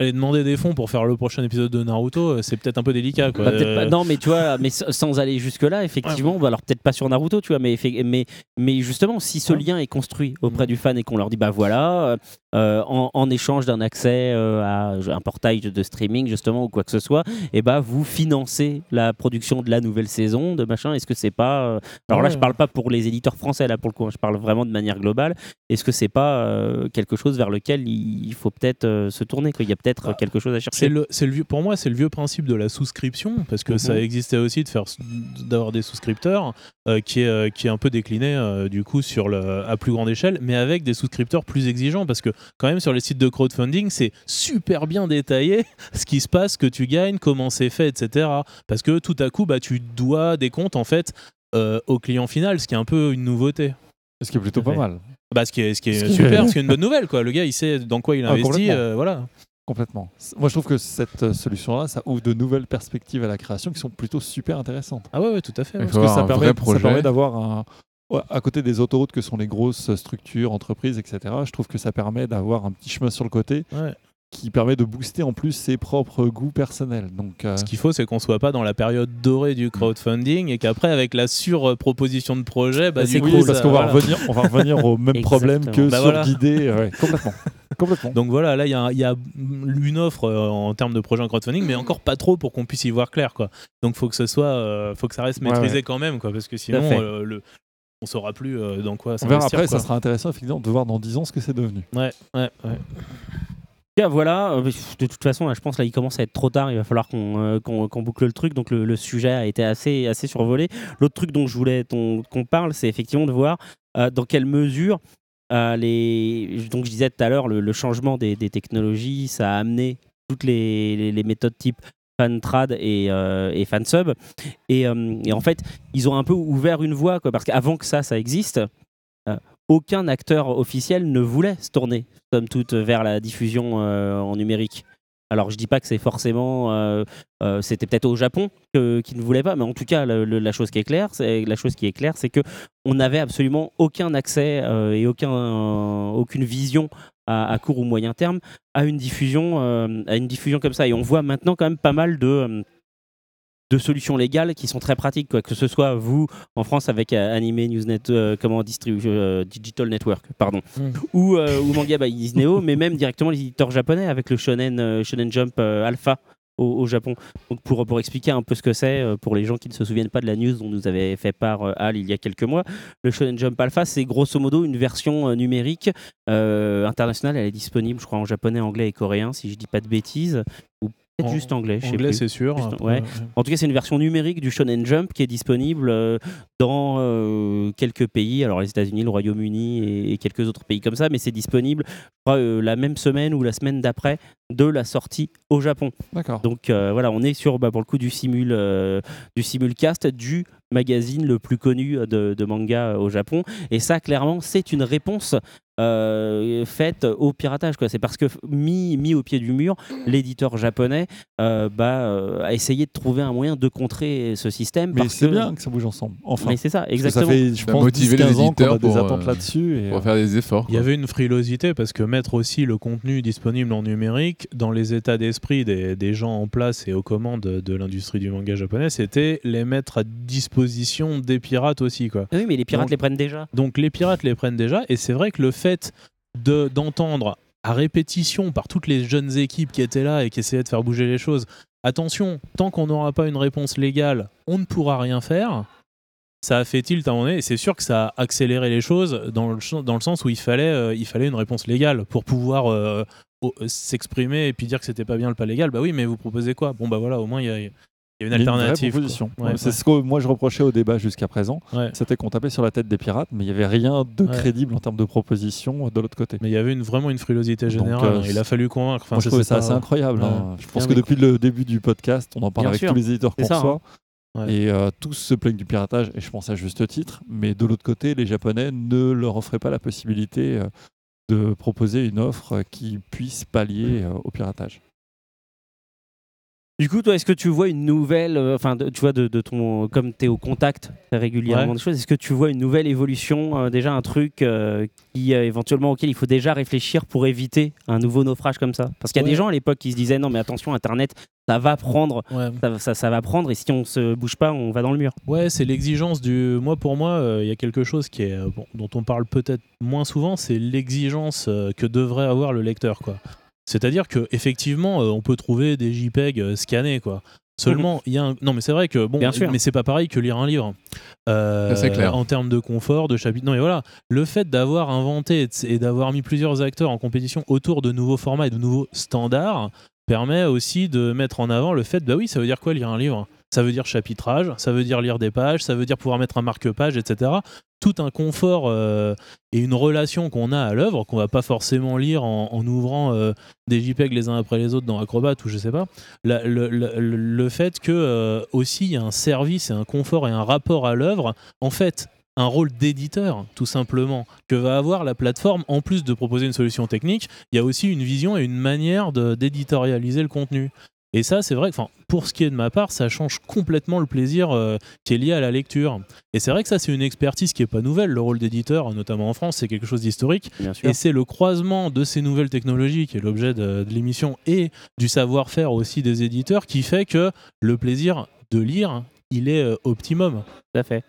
aller demander des fonds pour faire le prochain épisode de Naruto, euh, c'est peut-être un peu délicat. Quoi. Bah, pas- Euh, non, mais tu vois, mais sans aller jusque-là, effectivement, bah, alors peut-être pas sur Naruto, tu vois, mais, mais, mais justement, si ce Ouais. lien est construit auprès Mm. du fan et qu'on leur dit, bah voilà, euh, en, en échange d'un accès euh, à un portail de streaming, justement, ou quoi que ce soit, et bah vous financez la production de la nouvelle saison, de machin, est-ce que c'est pas. euh, Alors là, je parle pas pour les éditeurs français, là, pour le coup, hein, je parle vraiment de manière globale. Est-ce que c'est pas quelque chose vers lequel il il faut peut-être se tourner, qu'il y a peut-être Bah, quelque chose à C'est chercher le, c'est le vieux, pour moi, c'est le vieux principe de la souscription, parce que ça Mhm. existait aussi de faire, d'avoir des souscripteurs, euh, qui, est, euh, qui est un peu décliné euh, du coup sur le, à plus grande échelle, mais avec des souscripteurs plus exigeants, parce que quand même sur les sites de crowdfunding, c'est super bien détaillé ce qui se passe, que tu gagnes, comment c'est fait, etc. Parce que tout à coup, bah, tu dois des comptes en fait euh, au client final, ce qui est un peu une nouveauté. Ce qui est plutôt pas mal. Bah, ce qui est, ce qui est Ce super, ce qui est une bonne nouvelle, quoi. Le gars, il sait dans quoi il Ah, investit, euh, voilà. Complètement. Moi, je trouve que cette euh, solution-là, ça ouvre de nouvelles perspectives à la création qui sont plutôt super intéressantes. Ah ouais, ouais, tout à fait. Ouais. Parce que ça permet, ça d'avoir un. ouais, à côté des autoroutes que sont les grosses structures, entreprises, etc., je trouve que ça permet d'avoir un petit chemin sur le côté Ouais. Qui permet de booster en plus ses propres goûts personnels. Donc, euh, Ce qu'il faut, c'est qu'on soit pas dans la période dorée du crowdfunding et qu'après, avec la sur-proposition de projet, bah, C'est du oui, coup, parce ça- qu'on va voilà. revenir, on va revenir au même problème que Exactement. Bah sur voilà. l'idée. ouais, complètement. complètement. Donc voilà, là, il y, a y une offre euh, en termes de projet en crowdfunding, mais encore pas trop pour qu'on puisse y voir clair, quoi. Donc faut que ce soit, euh, faut que ça reste Ouais, maîtrisé ouais. quand même, quoi, parce que sinon, euh, le, on saura plus euh, dans quoi On verra après, quoi. ça sera intéressant effectivement de voir dans 10 ans ce que c'est devenu. Ouais, ouais, ouais. Voilà, euh, de toute façon, je pense là, il commence à être trop tard. Il va falloir qu'on euh, boucle le truc. Donc le, sujet a été assez, assez survolé. L'autre truc dont je voulais qu'on parle, c'est effectivement de voir euh, dans quelle mesure. Donc je disais tout à l'heure, le, changement des, technologies, ça a amené toutes les, méthodes type fantrad et, et fansub. Et, et en fait, ils ont un peu ouvert une voie, quoi, parce qu'avant que ça, ça existe, aucun acteur officiel ne voulait se tourner, somme toute, vers la diffusion euh, en numérique. Alors, je dis pas que c'est forcément, euh, euh, c'était peut-être au Japon que- qui ne voulait pas, mais en tout cas, la chose qui est claire, c'est la que n'avait absolument aucun accès et aucun, aucune vision à, à court ou moyen terme à une diffusion, à une diffusion comme ça. Et on voit maintenant quand même pas mal de de solutions légales qui sont très pratiques, quoi. que ce soit vous en France avec euh, Anime Newsnet, euh, comment distribu- euh, Digital Network, pardon, Mm. ou, euh, ou Manga by Disney, mais même directement les éditeurs japonais avec le Shonen, euh, Shonen Jump Alpha au, au Japon. Donc pour, pour expliquer un peu ce que c'est, pour les gens qui ne se souviennent pas de la news dont nous avait fait part Al il y a quelques mois, le Shonen Jump Alpha, c'est grosso modo une version numérique internationale. Elle est disponible, je crois, en japonais, anglais et coréen, si je dis pas de bêtises, ou peut-être juste anglais. je sais Anglais, plus. c'est sûr. Juste- ouais. En tout cas, c'est une version numérique du Shonen Jump qui est disponible euh, dans euh, quelques pays, alors les États-Unis, le Royaume-Uni et, quelques autres pays comme ça, mais c'est disponible euh, la même semaine ou la semaine d'après de la sortie au Japon. D'accord. Donc euh, voilà, on est sur bah, pour le coup du simul, du simulcast du magazine le plus connu de, de manga au Japon. Et ça, clairement, c'est une réponse euh, faite au piratage. quoi. C'est parce que mis, mis au pied du mur, l'éditeur japonais euh, bah, euh, a essayé de trouver un moyen de contrer ce système. Mais parce c'est que- bien que ça bouge ensemble. Enfin, Mais c'est ça, exactement. ça fait, je pense, motiver les 10-15 ans qu'on a éditeurs des pour, attentes euh, là-dessus. et, Pour euh, faire des efforts. Il y avait une frilosité parce que mettre aussi le contenu disponible en numérique dans les états d'esprit des, des gens en place et aux commandes de, de l'industrie du manga japonais, c'était les mettre à disposition des pirates aussi. Quoi. Oui, mais les pirates Donc- les prennent déjà. Donc les pirates les prennent déjà et c'est vrai que le fait de- d'entendre à répétition par toutes les jeunes équipes qui étaient là et qui essayaient de faire bouger les choses, attention, tant qu'on n'aura pas une réponse légale, on ne pourra rien faire. Ça a fait tilt à un moment donné, et c'est sûr que ça a accéléré les choses dans le, dans le sens où il fallait, euh, il fallait une réponse légale pour pouvoir euh, s'exprimer et puis dire que c'était pas bien le pas légal. Bah oui, mais vous proposez quoi? Bon bah voilà, au moins il y a, il y a une alternative. proposition. Ouais, c'est ce que moi je reprochais au débat jusqu'à présent. C'était qu'on tapait sur la tête des pirates, mais il n'y avait rien de crédible en termes de propositions de l'autre côté. Mais il y avait une, vraiment une frilosité Donc, générale. euh, hein. il a fallu convaincre. Enfin, Moi, je trouvais ça assez incroyable. Hein. Je pense que depuis le début du podcast, on en parle Bien avec sûr. tous les éditeurs qu'on reçoit. Ouais. Et euh, tous se plaignent du piratage, et je pense à juste titre. Mais de l'autre côté, les Japonais ne leur offraient pas la possibilité euh, de proposer une offre qui puisse pallier au piratage. Du coup, toi, est-ce que tu vois une nouvelle, euh, enfin, tu vois, de, de ton, comme tu es au contact régulièrement Ouais. des choses, est-ce que tu vois une nouvelle évolution, euh, déjà un truc euh, qui éventuellement auquel il faut déjà réfléchir pour éviter un nouveau naufrage comme ça? Parce qu'il y a Ouais. des gens à l'époque qui se disaient non, mais attention, Internet, ça va prendre, Ouais. ça, ça- ça va prendre, et si on se bouge pas, on va dans le mur. Ouais, c'est l'exigence du. Moi, pour moi, il y a quelque chose qui est bon, dont on parle peut-être moins souvent, c'est l'exigence que devrait avoir le lecteur, quoi. C'est-à-dire que effectivement, euh, on peut trouver des JPEG euh, scannés, quoi. Seulement, il y a un... non, mais c'est vrai que bon, Bien sûr. mais c'est pas pareil que lire un livre. Euh, c'est clair. En termes de confort, de chapitre. Non, mais voilà, le fait d'avoir inventé et et d'avoir mis plusieurs acteurs en compétition autour de nouveaux formats et de nouveaux standards permet aussi de mettre en avant le fait, bah oui, ça veut dire quoi lire un livre? Ça veut dire chapitrage, ça veut dire lire des pages, ça veut dire pouvoir mettre un marque-page, etc. Tout un confort euh, et une relation qu'on a à l'œuvre, qu'on va pas forcément lire en, ouvrant euh, des JPEG les uns après les autres dans Acrobat ou je sais pas. Le, fait que euh, aussi il y a un service et un confort et un rapport à l'œuvre, en fait, un rôle d'éditeur, tout simplement, que va avoir la plateforme, en plus de proposer une solution technique, il y a aussi une vision et une manière d'éditorialiser le contenu. Et ça, c'est vrai que, enfin, pour ce qui est de ma part, ça change complètement le plaisir euh, qui est lié à la lecture. Et c'est vrai que ça, c'est une expertise qui est pas nouvelle. Le rôle d'éditeur, notamment en France, c'est quelque chose d'historique. Et c'est le croisement de ces nouvelles technologies qui est l'objet de, de l'émission et du savoir-faire aussi des éditeurs qui fait que le plaisir de lire, il est euh, optimum. Tout à fait.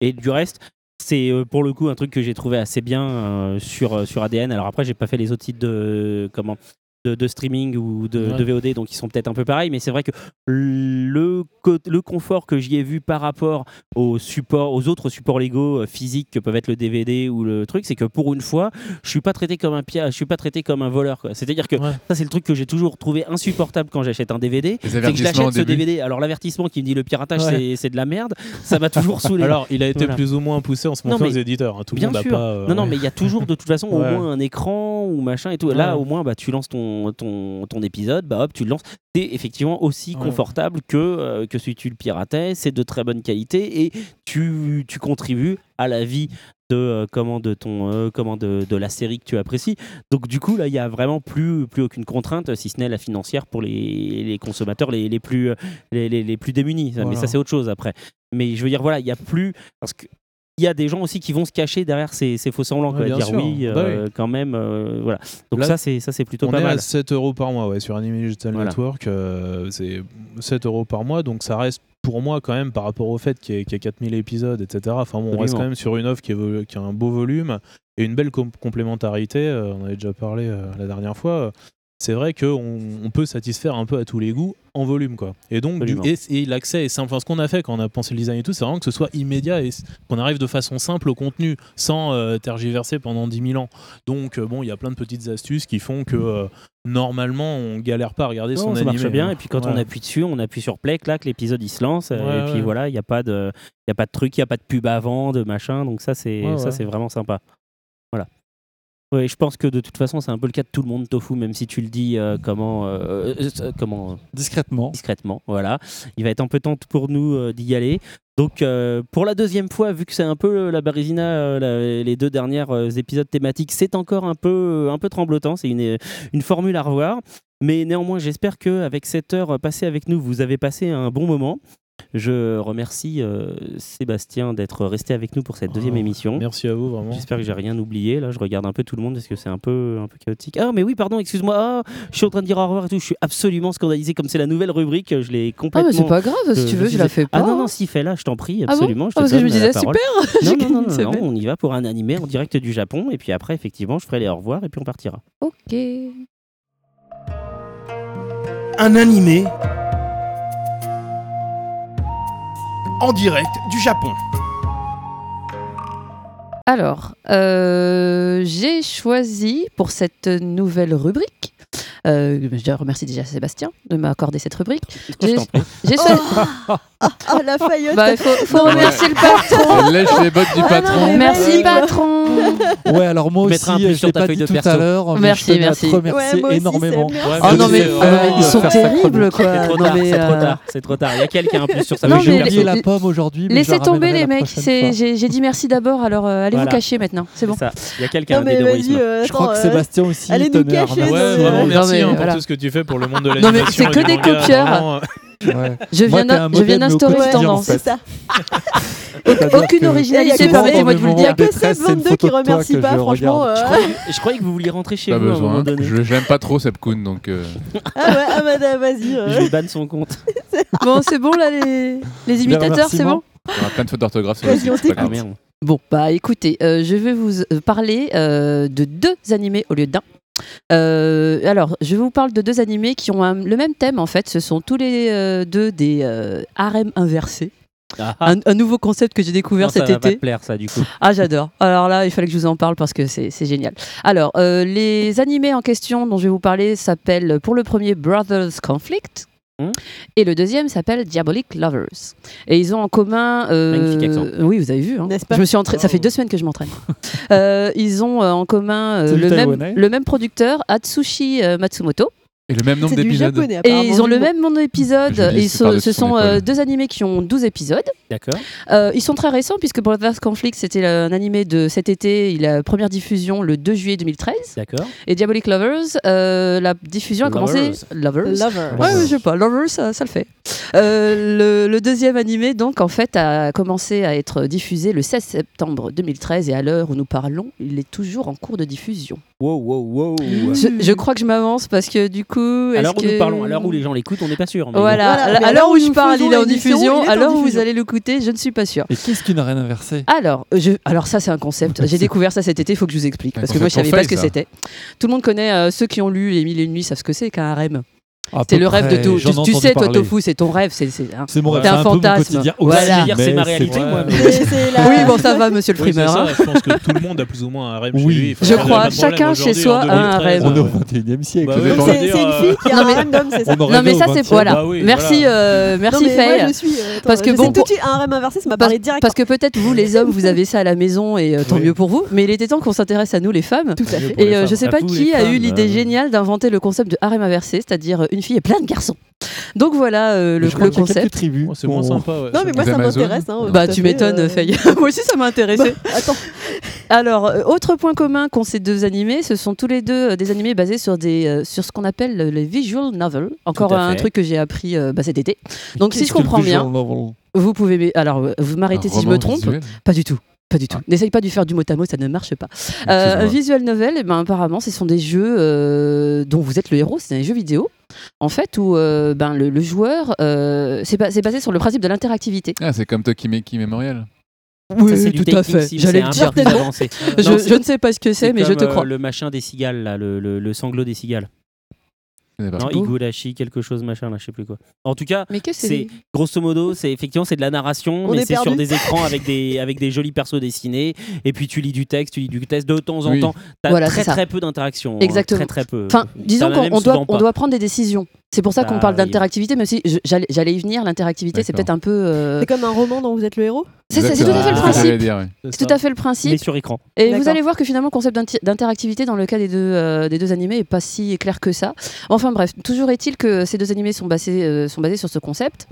Et du reste, c'est euh, pour le coup un truc que j'ai trouvé assez bien euh, sur, sur ADN. Alors après, j'ai pas fait les autres sites de comment de, de streaming ou de, Ouais. de VOD, donc ils sont peut-être un peu pareils, mais c'est vrai que le, co- le confort que j'y ai vu par rapport aux supports, aux autres supports légaux euh, physiques que peuvent être le DVD ou le truc, c'est que pour une fois, je suis pas traité comme un pia, je suis pas traité comme un voleur. C'est-à-dire que Ouais. ça, c'est le truc que j'ai toujours trouvé insupportable quand j'achète un DVD. C'est que l'achète ce début. DVD. Alors l'avertissement qui me dit le piratage Ouais. c'est- de la merde, ça m'a toujours saoulé. Alors, il a été Voilà. plus ou moins poussé en ce Non, moment aux éditeurs. hein. Tout le Bien monde n'a sûr. pas. euh, non, non, ouais. mais il y a toujours de toute façon au moins un écran ou machin et tout. Là, Ouais. au moins, bah, tu lances ton, ton, ton épisode, bah hop, tu le lances. C'est effectivement aussi confortable que, euh, que si tu le piratais. C'est de très bonne qualité et tu, tu contribues à la vie de euh, comment de ton euh, comment de, de la série que tu apprécies. Donc du coup là, il y a vraiment plus plus aucune contrainte si ce n'est la financière pour les, les consommateurs les, les plus les, les- plus démunis. Mais ça c'est autre chose après. Mais je veux dire voilà, il y a plus parce que il y a des gens aussi qui vont se cacher derrière ces, ces faux semblants, Ouais, quoi, dire sûr. oui, Bah euh, quand même, euh, voilà. Donc Là, ça c'est ça c'est plutôt on pas est mal. à 7 euros par mois ouais, sur Anime Digital Voilà. Network. euh, c'est 7 euros par mois, donc ça reste pour moi, quand même, par rapport au fait qu'il y, y ait 4000 épisodes, etc., enfin bon, on reste quand même sur une offre qui, a un beau volume et une belle com- complémentarité. on avait déjà parlé la dernière fois. C'est vrai qu'on on peut satisfaire un peu à tous les goûts en volume. quoi. Et donc, du- et, et l'accès est simple. Enfin, ce qu'on a fait quand on a pensé le design et tout, c'est vraiment que ce soit immédiat et qu'on arrive de façon simple au contenu sans euh, tergiverser pendant 10 000 ans. Donc, euh, bon, il y a plein de petites astuces qui font que euh, normalement, on galère pas à regarder Non, son ça animé. marche bien. hein. Et puis quand on appuie dessus, on appuie sur play, clac, l'épisode il se lance. Ouais, et puis voilà, il n'y a pas de, il y a pas de truc, il y a pas de pub avant, de machin. Donc ça c'est vraiment sympa. Voilà. Ouais, je pense que de toute façon c'est un peu le cas de tout le monde tofu, même si tu le dis euh, comment, euh, euh, comment Discrètement. discrètement. Voilà. Il va être un peu temps pour nous d'y aller. Donc, pour la deuxième fois, vu que c'est un peu la Barisina, la- les deux dernières épisodes thématiques, c'est encore un peu, un peu tremblotant. C'est une, une formule à revoir. Mais néanmoins, j'espère qu'avec cette heure passée avec nous, vous avez passé un bon moment. Je remercie euh, Sébastien d'être resté avec nous pour cette deuxième Oh, émission. Merci à vous, vraiment. J'espère que j'ai rien oublié. Là, je regarde un peu tout le monde parce que c'est un peu, un peu chaotique. Ah, mais oui, pardon, excuse-moi. Ah, je suis en train de dire au revoir et tout. Je suis absolument scandalisé. Comme c'est la nouvelle rubrique, je l'ai Ah, complètement. mais c'est pas grave, si euh, tu veux, je la fais pas. Ah non, non, si, fais-la, je t'en prie, Ah bon absolument. je te Ah, parce que je me disais, super Non, non, non, non, non, on y va pour un animé en direct du Japon. Et puis après, effectivement, je ferai les au revoir et puis on partira. Ok. Un animé en direct du Japon. Alors, euh, j'ai choisi pour cette nouvelle rubrique. Euh, je remercie déjà Sébastien de m'accorder cette rubrique. J'ai j'ai choisi. Ah, la faillotte. Bah, il faut, faut remercier le patron. Lèche les bottes du Ah non, patron. Merci patron. Ouais, alors moi aussi, un plus je sur l'ai ta pas dit de tout perso. à l'heure, Merci, je merci. te remercier Ouais, aussi, énormément. Ouais, Oh non mais euh, ouais, ils sont terribles quoi. C'est trop trop euh, tard, c'est trop tard. Il y a quelqu'un en plus sur sa J'ai oublié la pomme aujourd'hui, Laissez tomber les mecs. J'ai dit merci d'abord. Alors euh, allez vous cacher maintenant. C'est bon. Il y a quelqu'un euh, Je crois que euh, Sébastien aussi allez nous cacher, remercier. Ouais, vraiment, non, merci mais hein, pour voilà. tout ce que tu fais pour le monde de mais l'animation. c'est que des manga, copieurs. vraiment, Ouais. Je viens je d'instaurer une tendance. C'est ça. Aucune originalité, Il y a que permettez-moi de vous le Il y a dire. que une 722 qui remercie pas, je franchement. euh, Je croyais, je croyais que vous vouliez rentrer chez Pas vous à un moment besoin. donné. Je j'aime pas trop Seb Kuhn, donc euh, Ah ouais, ah bah vas-y. euh. Je vais ban son compte. Bon, c'est bon là les, les imitateurs, c'est bon il y aura plein de fautes d'orthographe sur le site. Bon, bah écoutez, euh, je vais vous parler euh, de deux animés au lieu d'un. Euh, alors, je vous parle de deux animés qui ont un- le même thème en fait. Ce sont tous les euh, deux des euh, harems inversés. Ah, ah. Un, un nouveau concept que j'ai découvert Non, ça cet va été. te plaire ça du coup. Ah, j'adore. Alors là, il fallait que je vous en parle parce que c'est c'est génial. Alors, euh, les animés en question dont je vais vous parler s'appellent pour le premier Brothers Conflict. Hmm? Et le deuxième s'appelle Diabolic Lovers. Et ils ont en commun. euh, Magnifique accent. Oui, vous avez vu. hein. N'est-ce pas Je me suis entraînée. Ça fait Wow. deux semaines que je m'entraîne. Euh, ils ont euh, en commun euh, le, même, le même producteur, Atsushi euh, Matsumoto. Et le même nombre d'épisodes. Et ils ont le même nombre d'épisodes. Ils sont- Ce son sont euh, deux animés qui ont 12 épisodes. D'accord. Euh, ils sont très récents puisque Brothers Conflict, c'était un animé de cet été. Il a première diffusion le 2 juillet 2013. D'accord. Et Diabolic Lovers, euh, la diffusion a commencé. Lovers. Lovers. Lover. Ouais, ouais, je sais pas. Lovers, ça, ça le fait. Euh, le, le deuxième animé, donc, en fait, a commencé à être diffusé le 16 septembre 2013 et à l'heure où nous parlons, il est toujours en cours de diffusion. Wow, wow, wow. Je, je crois que je m'avance parce que du coup. À est-ce l'heure où que- nous parlons, à l'heure où les gens l'écoutent, on n'est pas sûr. mais Voilà, Voilà, à- mais à à l'heure où où je parle, il est en diffusion. À l'heure où vous allez l'écouter, je ne suis pas sûre. Et qu'est-ce qu'une arène inversée? Alors, je, alors ça c'est un concept. J'ai découvert ça cet été. Il faut que je vous explique Un parce que moi je concept savais pas ce que ça. c'était. Tout le monde connaît euh, ceux qui ont lu les mille et une nuits savent ce que c'est qu'un harem. C'est le rêve de tout. Tu, sais, toi parler. Tofu, c'est ton rêve. C'est c'est un- C'est mon rêve, un un peu mon fantasme. Voilà. c'est ma réalité, moi. la- Oui, bon, ça va, monsieur le Oui, frimeur. ça, hein. je pense que tout le monde a plus ou moins un harem Oui. chez lui. Enfin, Je crois, chacun chez soi a un 2013, harem. On est au euh, 21 e siècle. Bah oui, on va C'est une euh, fille qui a Non, un d'homme, c'est ça. Non mais ça c'est 20e. voilà. Oui, merci euh, merci Faye. euh, Parce que bon, sais tout de suite, un harem inversé, ça m'a parlé direct. parce que peut-être vous les hommes vous avez ça à la maison et euh, tant Oui. mieux pour vous. Mais il était temps qu'on s'intéresse à nous les femmes. Tout à fait. Pour les Et euh, je sais À pas qui a eu l'idée euh. géniale d'inventer le concept de harem inversé, c'est-à-dire euh, une fille et plein de garçons. Donc voilà euh, le, concept. tribus. Oh, c'est moins sympa. ouais. Non, mais moi, ça m'intéresse. hein, Bah tu m'étonnes euh, Faye. Moi aussi ça m'a intéressé. bah, Attends, Alors, euh, autre point commun qu'ont ces deux animés, ce sont tous les deux des animés basés sur, des, euh, sur ce qu'on appelle les visual novels. Encore un truc que j'ai appris euh, bah, cet été. Donc, si je comprends bien, novel? vous pouvez. Alors, vous m'arrêtez si je me trompe. visuel? Pas du tout. Pas du tout. N'essaye pas de faire du mot à mot, ça ne marche pas. Euh, visual novel, eh ben, apparemment, ce sont des jeux euh, dont vous êtes le héros, c'est des jeux vidéo. En fait, où euh, ben, le, le joueur, euh, c'est ba- c'est basé sur le principe de l'interactivité. Ah, c'est comme Tokimeki Memorial. Ça, c'est du taking sim, j'allais le dire. Je, Non, je ne sais pas ce que c'est, mais je te euh, crois. le machin des cigales, là, le, le- le sanglot des cigales. Non. Igurashi, quelque chose, machin, là, je sais plus quoi. En tout cas, Mais que c'est grosso modo, c'est effectivement c'est de la narration, On mais est c'est sur des écrans avec des avec des jolis persos dessinés. Et puis tu lis du texte, tu lis du texte de temps en Oui. temps. T'as Voilà, très très peu d'interaction. hein, Exactement. Très très peu. Enfin, disons qu'on doit, on doit prendre des décisions. C'est pour ça qu'on parle arrive. d'interactivité, même si j'allais y venir, l'interactivité, c'est peut-être un peu. euh, C'est comme un roman dont vous êtes le héros C'est tout à fait le. C'est principe. oui. C'est tout à fait le principe. Mais sur écran. Et vous allez voir que finalement, le concept d'interactivité dans le cas des deux, euh, des deux animés est pas si clair que ça. Enfin bref, toujours est-il que ces deux animés sont basés, euh, sont basés sur ce concept.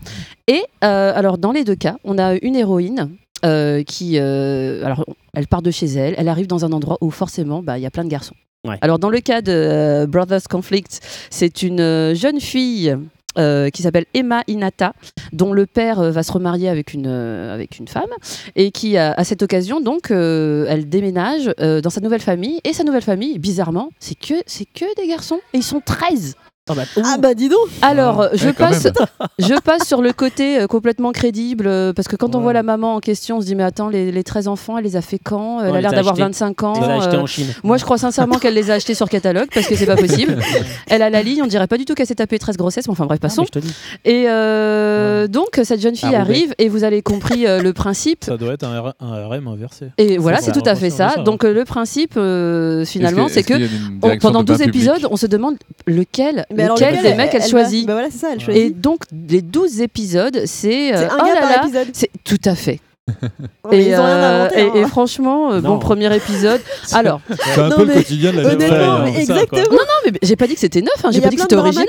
Et euh, alors, dans les deux cas, on a une héroïne. Euh, qui, euh, alors, elle part de chez elle, elle arrive dans un endroit où forcément, bah, il y a plein de garçons. Ouais. Alors, dans le cas de euh, Brothers Conflict, c'est une jeune fille euh, qui s'appelle Emma Inata, dont le père euh, va se remarier avec une, euh, avec une femme, et qui, à, à cette occasion, donc, elle déménage dans sa nouvelle famille, et sa nouvelle famille, bizarrement, c'est que, c'est que des garçons, et ils sont 13 Bah, Ah bah dis donc alors, je, Ouais, quand passe, je passe sur le côté euh, complètement crédible, euh, parce que quand on voit la maman en question, on se dit, mais attends, les, les 13 enfants, elle les a fait quand Elle elle a l'air d'avoir achetés. 25 ans. Euh, en Chine. moi, je crois sincèrement qu'elle les a achetés sur catalogue, parce que c'est pas possible. Elle a la ligne, on dirait pas du tout qu'elle s'est tapée 13 grossesses, mais enfin bref, Ah, passons. je. Et euh, donc, cette jeune fille Roubaix. arrive, et vous avez compris euh, le principe. Ça doit être un, R- un RM inversé. Et voilà, c'est tout à fait ça. Donc, euh, le principe, euh, finalement, c'est que pendant de bain 12 public épisodes, on se demande lequel, Mais alors, lequel des mecs elle, va- choisit. Bah voilà, c'est ça, elle Et choisit. donc, les 12 épisodes, c'est. euh, un oh gars là par là, épisode. C'est tout à fait. Non, Et, euh, inventé. et- hein. et franchement, euh, bon Non. premier épisode. Alors, C'est un Non, peu mais le quotidien de la Honnêtement, hein. mais ça, quoi. exactement. non, mais j'ai pas dit que c'était neuf, hein, j'ai pas a dit que c'était original.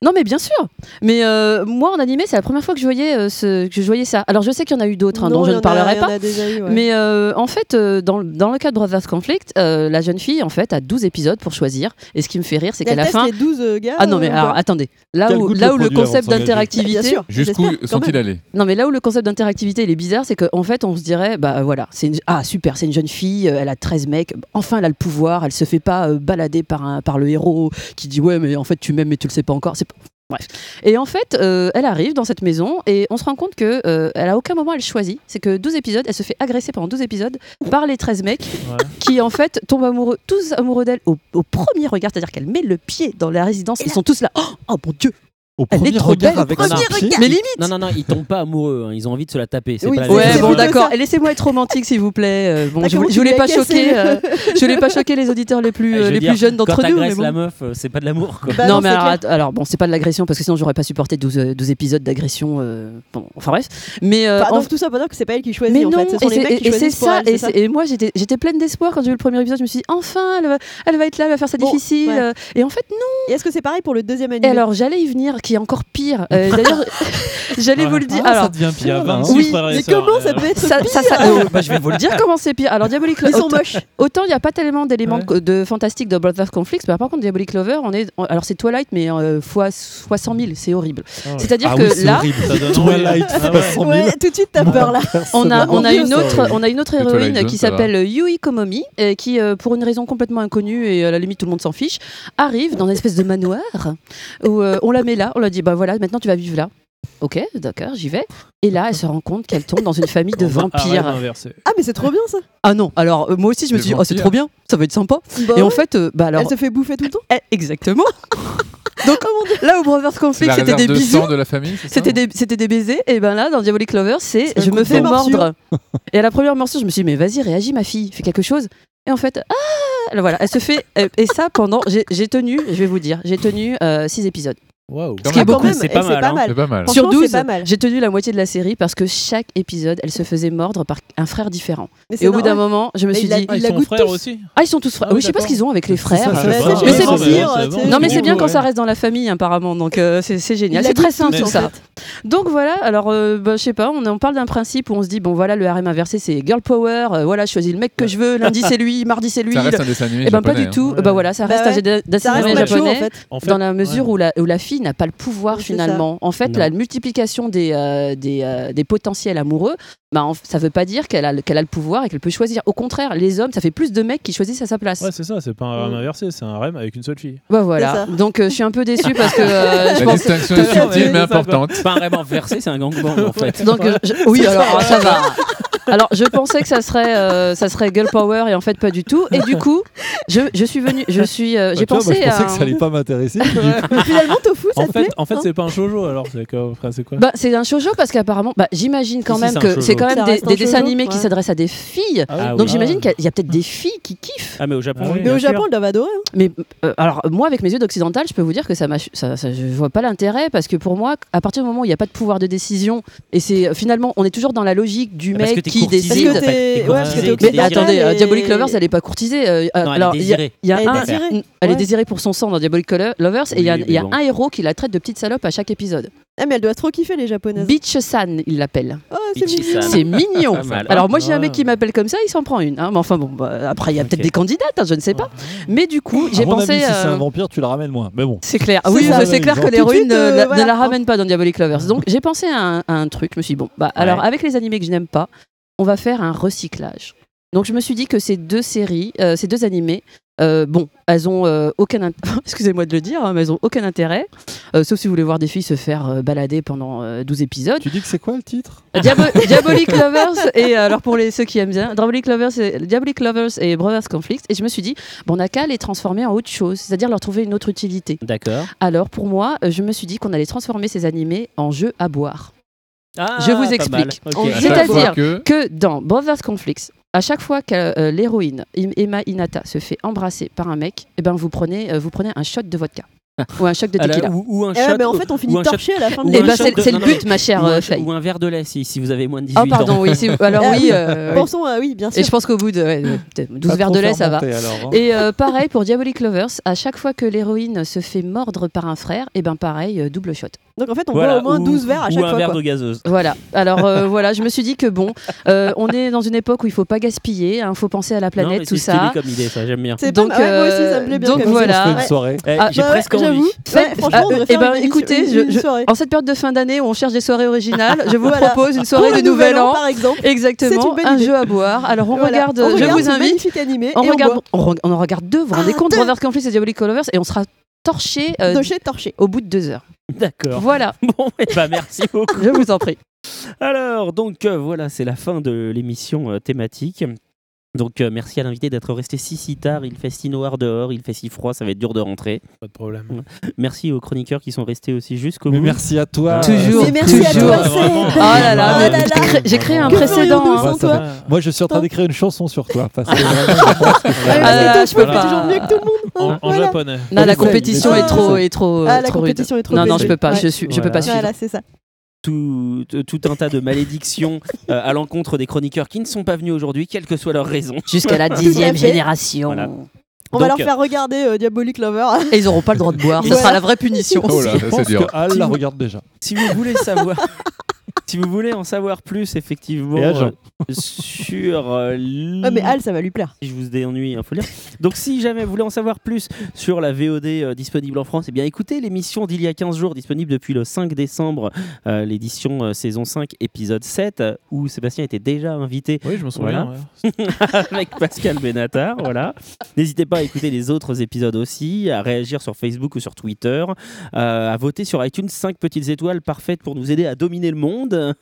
Non, mais bien sûr. Mais euh, moi, en animé, c'est la première fois que je voyais, euh, ce, que je voyais ça. Alors, je sais qu'il y en a eu d'autres hein, dont je ne a- parlerai il y en pas. a déjà eu, ouais. Mais euh, en fait, euh, dans, le- dans le cas de Brothers Conflict, euh, la jeune fille, en fait, a 12 épisodes pour choisir. Et ce qui me fait rire, c'est qu'à la fin. les 12 euh, gars. Ah non, mais alors attendez. Là Quel où, là le où concept d'interactivité. Jusqu'où sont-ils allés? Non, mais là où le concept d'interactivité il est bizarre, c'est qu'en fait, on se dirait, bah voilà, c'est une... ah super, c'est une jeune fille, elle a 13 mecs, enfin elle a le pouvoir, elle se fait pas euh, balader par, un, par le héros qui dit ouais, mais en fait tu m'aimes mais tu le sais pas encore. C'est Bref. Et en fait, euh, elle arrive dans cette maison et on se rend compte que euh, elle a aucun moment elle choisit. C'est que 12 épisodes, elle se fait agresser pendant 12 épisodes par les 13 mecs Ouais. qui en fait tombent amoureux, tous amoureux d'elle au, au premier regard, c'est-à-dire qu'elle met le pied dans la résidence, ils sont tous là. Oh, oh mon dieu, Au est premier trop regard belle. avec son pied. mais limite. Non, non, non, ils tombent pas amoureux. hein, Ils ont envie de se la taper. C'est Oui, pas la c'est- Ouais, vérité. bon, d'accord. Et laissez-moi être romantique, s'il vous plaît. Euh, bon, Ah, je, comment voulais- je pas cassé choquer, euh, je voulais pas choquer les auditeurs les plus, Je euh, veux les dire, plus jeunes d'entre Quand nous. Mais t'agresses bon. la meuf, euh, c'est pas de l'amour. quoi. Bah non, non, mais c'est alors, clair. att- alors, bon, c'est pas de l'agression parce que sinon j'aurais pas supporté 12, euh, 12 épisodes d'agression. euh, bon, enfin bref. Mais euh, Enfin, en- donc tout ça pour dire que c'est pas elle qui choisit mais en non, fait. Ce sont et les c'est- mecs qui et c'est choisissent pour ça, elle, et, c'est ça. c'est- et moi j'étais j'étais pleine d'espoir quand j'ai vu le premier épisode. Je me suis dit enfin, elle va, elle va être là, elle va faire ça Bon, difficile. ouais. euh, Et en fait, non. Et est-ce que c'est pareil pour le deuxième Et alors j'allais y venir, qui est encore pire. Euh, D'ailleurs, j'allais vous le dire. Ah, ça Alors, devient pire. Il y a hein. 26 Oui, Mais comment euh, ça peut être ça, ça- ça- euh, bah, je vais vous le dire comment c'est pire. Alors Diabolic Ils sont autant- moches. Autant il n'y a pas tellement d'éléments Ouais. de, de fantastique de Brothers Conflicts, mais par contre Diabolic Lover, on est, alors c'est Twilight, mais euh, fois, fois 100 000, c'est horrible. Ah ouais. C'est-à-dire Ah que oui, là. Ça Twilight. Ah fois ouais. 100 000. Ouais, tout de suite t'as peur là. on a, on a une ça, autre, on a une autre héroïne Zone, qui ça s'appelle Yui Komomi, et qui, euh, pour une raison complètement inconnue et à la limite tout le monde s'en fiche, arrive dans une espèce de manoir où euh, on la met là, on la dit bah voilà, maintenant tu vas vivre là. Ok, d'accord, j'y vais. Et là, elle se rend compte qu'elle tombe dans une famille de vampires. Ah mais c'est trop bien ça. Ah non, alors euh, moi aussi je me suis dit, oh, c'est trop bien, ça va être sympa. Bah et en fait, euh, bah alors. Elle se fait bouffer tout le temps. Eh, exactement. Donc, là où Brothers Conflict c'était des de bisous, sang de la famille c'était des, c'était des baisers, et ben là dans Diabolic Lover c'est je me fais mordre. et à la première morsure je me suis dit mais vas-y réagis ma fille, fais quelque chose. Et en fait ah alors voilà elle se fait euh, et ça pendant j'ai j'ai tenu je vais vous dire j'ai tenu 6 épisodes. Ce qui est beaucoup, même, c'est et pas c'est mal, pas hein. C'est pas mal. Sur c'est 12 pas mal. j'ai tenu la moitié de la série parce que chaque épisode elle se faisait mordre par un frère différent. Et au bout d'un moment je me suis dit Ah, ils sont frères tous. aussi ah ils sont tous frères. Ah oui, oui je sais pas ce qu'ils ont avec les frères. Mais c'est-. Non mais c'est bien quand ça reste dans la famille apparemment donc euh, c'est génial. C'est très simple tous, en ça. fait. Donc voilà, alors euh, bah, je sais pas, on, parle d'un principe où on se dit bon voilà le harem inversé c'est girl power, euh, voilà je choisis le mec que je veux, lundi c'est lui, mardi c'est lui. Ça reste un dessin animé Et ben pas du tout, bah voilà ça reste un dessin Ça reste animé macho en japonais dans la mesure ouais. où, la, où la fille n'a pas le pouvoir finalement. En fait, Non. la multiplication des, euh, des, euh, des potentiels amoureux, bah, en- ça veut pas dire qu'elle a, le- qu'elle a le pouvoir et qu'elle peut choisir. Au contraire, les hommes, ça fait plus de mecs qui choisissent à sa place. Ouais, c'est ça, c'est pas un REM Mm. inversé, c'est un REM avec une seule fille. Bah voilà. Donc euh, je suis un peu déçue parce que euh, je La pense. distinction est subtile mais importante. Pas un vraiment versé, c'est un gangbang en fait. Donc euh, je- oui, alors ça va. Alors je pensais que ça serait euh, ça serait girl power et en fait pas du tout. Et du coup, je, je suis venue, je suis, euh, j'ai Bah, tu vois, pensé je pensais à. que ça allait pas m'intéresser. Mais finalement, Tofu, ça En te fait, plaît en fait hein c'est pas un shoujo alors, c'est quoi, frère, c'est quoi Bah, c'est un shoujo parce qu'apparemment, bah, j'imagine quand Si, si, même que c'est quand même des, dessins animés qui s'adressent à des filles. Ah Donc oui. j'imagine qu'il y a- peut-être des filles qui kiffent. Ah, mais au Japon, Ah oui. Mais au. Japon, ils doivent adorer. hein. Mais euh, alors moi, avec mes yeux d'occidental, je peux vous dire que ça, m'a, ça, ça- je vois pas l'intérêt parce que pour moi, à partir du moment où il n'y a pas de pouvoir de décision et c'est finalement, on est toujours dans la logique du mec t'es qui décide. en fait. Ouais, Mais attendez, euh, et- Diabolic Lovers, elle est pas courtisée. euh, Non, elle est alors, il y a- désirée. y a Elle est un- désirée. Mm, Elle est Ouais. désirée pour son sang dans Diabolic Lovers et il y a, y bon. un héros qui la traite de petite salope à chaque épisode. Ah, mais elle doit trop kiffer, les japonaises. Bitch-san, il l'appelle. Oh, c'est mignon. Mal. Alors moi, j'ai un Ouais. mec qui m'appelle comme ça, il s'en prend une. hein. Mais enfin bon, bah, après il y a peut-être des candidates, hein, je ne sais pas. Mais du coup, j'ai pensé. avis, si c'est euh, un vampire, tu la ramènes moins. Mais bon. C'est clair. Oui, c'est clair que de suite, ne, euh, la- voilà. ne la ramène pas dans Diabolic Lovers. Donc j'ai pensé à un, truc. Je me suis dit, bon, bah, alors avec les animés que je n'aime pas, on va faire un recyclage. Donc je me suis dit que ces deux séries, euh, ces deux animés, euh, bon, elles ont euh, aucun, excusez-moi de le dire, hein, mais elles ont aucun intérêt, euh, sauf si vous voulez voir des filles se faire euh, balader pendant euh, 12 épisodes. Tu dis que c'est quoi le titre? Diabo- Diabolic Lovers et alors pour les ceux qui aiment bien, Diabolic Lovers, et, Diabolic Lovers et Brothers Conflicts. Et je me suis dit, bon, on n'a qu'à les transformer en autre chose, c'est-à-dire leur trouver une autre utilité. D'accord. Alors pour moi, je me suis dit qu'on allait transformer ces animés en jeux à boire. Ah, Je vous pas explique. C'est-à-dire que Que dans Brothers Conflicts, à chaque fois que euh, l'héroïne Emma Inata se fait embrasser par un mec, eh ben vous prenez, euh, vous prenez un shot de vodka ou un shot de Ah tequila. ou, ou un Eh shot. mais en fait, on finit torché à la fin de Eh ben, shot c'est le non, but, non, ma chère ou, euh, un, Faye. ou un verre de lait si, si vous avez moins de 18 Oh ans. pardon, oui. Alors Ah oui. euh. Pensons à oui, bien sûr. Et je pense qu'au bout de ouais, de- peut-être 12 Pas verres de lait, ça va. alors, hein. Et euh, pareil pour Diabolic Lovers, à chaque fois que l'héroïne se fait mordre par un frère, et ben pareil, euh, double shot. Donc en fait, on Voilà, boit au moins ou- 12 verres à Ou chaque un fois. verre quoi. de gazeuse. Voilà. Alors euh, voilà, je me suis dit que bon, euh, on est dans une époque où il faut pas gaspiller, il faut penser à la Non, planète, mais tout c'est ça. stylé comme idée, ça, j'aime bien. C'est Donc, pas mal. Ouais, moi aussi, ça euh, me plaît bien. donc comme voilà. une soirée. Eh, Ah, J'ai Bah presque envie. Ouais, franchement, on eh ben, une écoutez, une- je- une je- soirée. En cette période de fin d'année où on cherche des soirées originales, je vous Voilà. propose une Pour soirée le de Nouvel An. par exemple. C'est Exactement, un jeu à boire. Alors on regarde, je vous invite, magnifique animé. on regarde, on, en regarde deux, vous vous rendez Ah, compte. Brothers Conflict et Diabolic Lovers, et on sera torché euh, Torché, torché. au bout de deux heures. D'accord. Voilà, Bon, eh ben, merci beaucoup. je vous en prie. Alors, donc euh, voilà, c'est la fin de l'émission euh, thématique. Donc euh, merci à l'invité d'être resté si si tard. Il fait si noir dehors, il fait si froid, ça va être dur de rentrer. Pas de problème. Merci aux chroniqueurs qui sont restés aussi jusqu'au Mais bout. merci à toi. Toujours, Et merci à toujours. toi. Oh là là, Oh j'ai là. créé- j'ai créé un Que précédent. hein. toi. Moi, je suis en train d'écrire une chanson sur toi. Parce que je Ah peux pas. toujours mieux que tout le monde. En, hein, en voilà. japonais. Non, la compétition est trop, est trop, Ah, euh, la trop rude. compétition est trop Non, non, je peux pas, Ouais. je, suis, je peux pas suivre. Voilà, c'est ça. Tout, tout un tas de malédictions euh, à l'encontre des chroniqueurs qui ne sont pas venus aujourd'hui, quelle que soit leur raison. Jusqu'à la dixième génération. Voilà. On va leur faire regarder euh, Diabolic Lover. Et ils n'auront pas le droit de boire. Ce sera la vraie punition. Oh là, Je c'est pense dur. que Al la regarde déjà. Si vous voulez savoir, si vous voulez en savoir plus, effectivement, euh, sur euh, l- Ah, mais Al, ça va lui plaire. si je vous dénuis, il faut le dire. Donc, si jamais vous voulez en savoir plus sur la VOD euh, disponible en France, eh bien écoutez l'émission d'il y a 15 jours, disponible depuis le 5 décembre, euh, l'édition euh, saison 5, épisode 7, euh, où Sébastien était déjà invité Oui, je me souviens. Voilà. ouais. avec Pascal Benatar. Voilà. N'hésitez pas à écouter les autres épisodes aussi, à réagir sur Facebook ou sur Twitter, euh, à voter sur iTunes 5 petites étoiles parfaites pour nous aider à dominer le monde monde.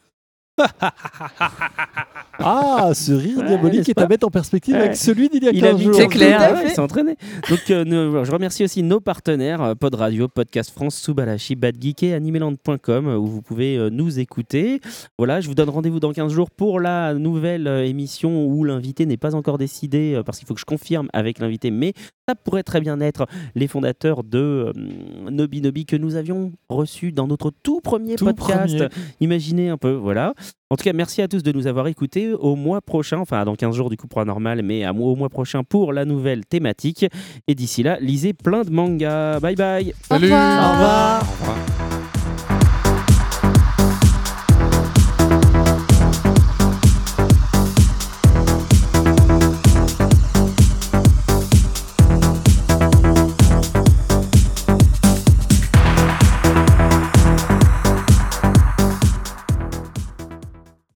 Ah, ce rire Ouais, diabolique est à mettre en perspective Ouais. avec celui d'il y a Il a 15 mis jours. C'est clair. Il s'est entraîné. Donc, euh, nous- je remercie aussi nos partenaires euh, Pod Radio, Podcast France, Subalashi, Bad Geek et Animeland.com euh, où vous pouvez euh, nous écouter. Voilà, je vous donne rendez-vous dans 15 jours pour la nouvelle euh, émission où l'invité n'est pas encore décidé euh, parce qu'il faut que je confirme avec l'invité, mais ça pourrait très bien être les fondateurs de euh, Nobi Nobi que nous avions reçus dans notre tout premier Tout podcast. premier. Imaginez un peu, voilà. En tout cas, merci à tous de nous avoir écoutés. Au mois prochain, enfin dans 15 jours du coup pour un normal, mais à, au mois prochain pour la nouvelle thématique. Et d'ici là, lisez plein de mangas. Bye bye Au Salut revoir. Au revoir. Au revoir.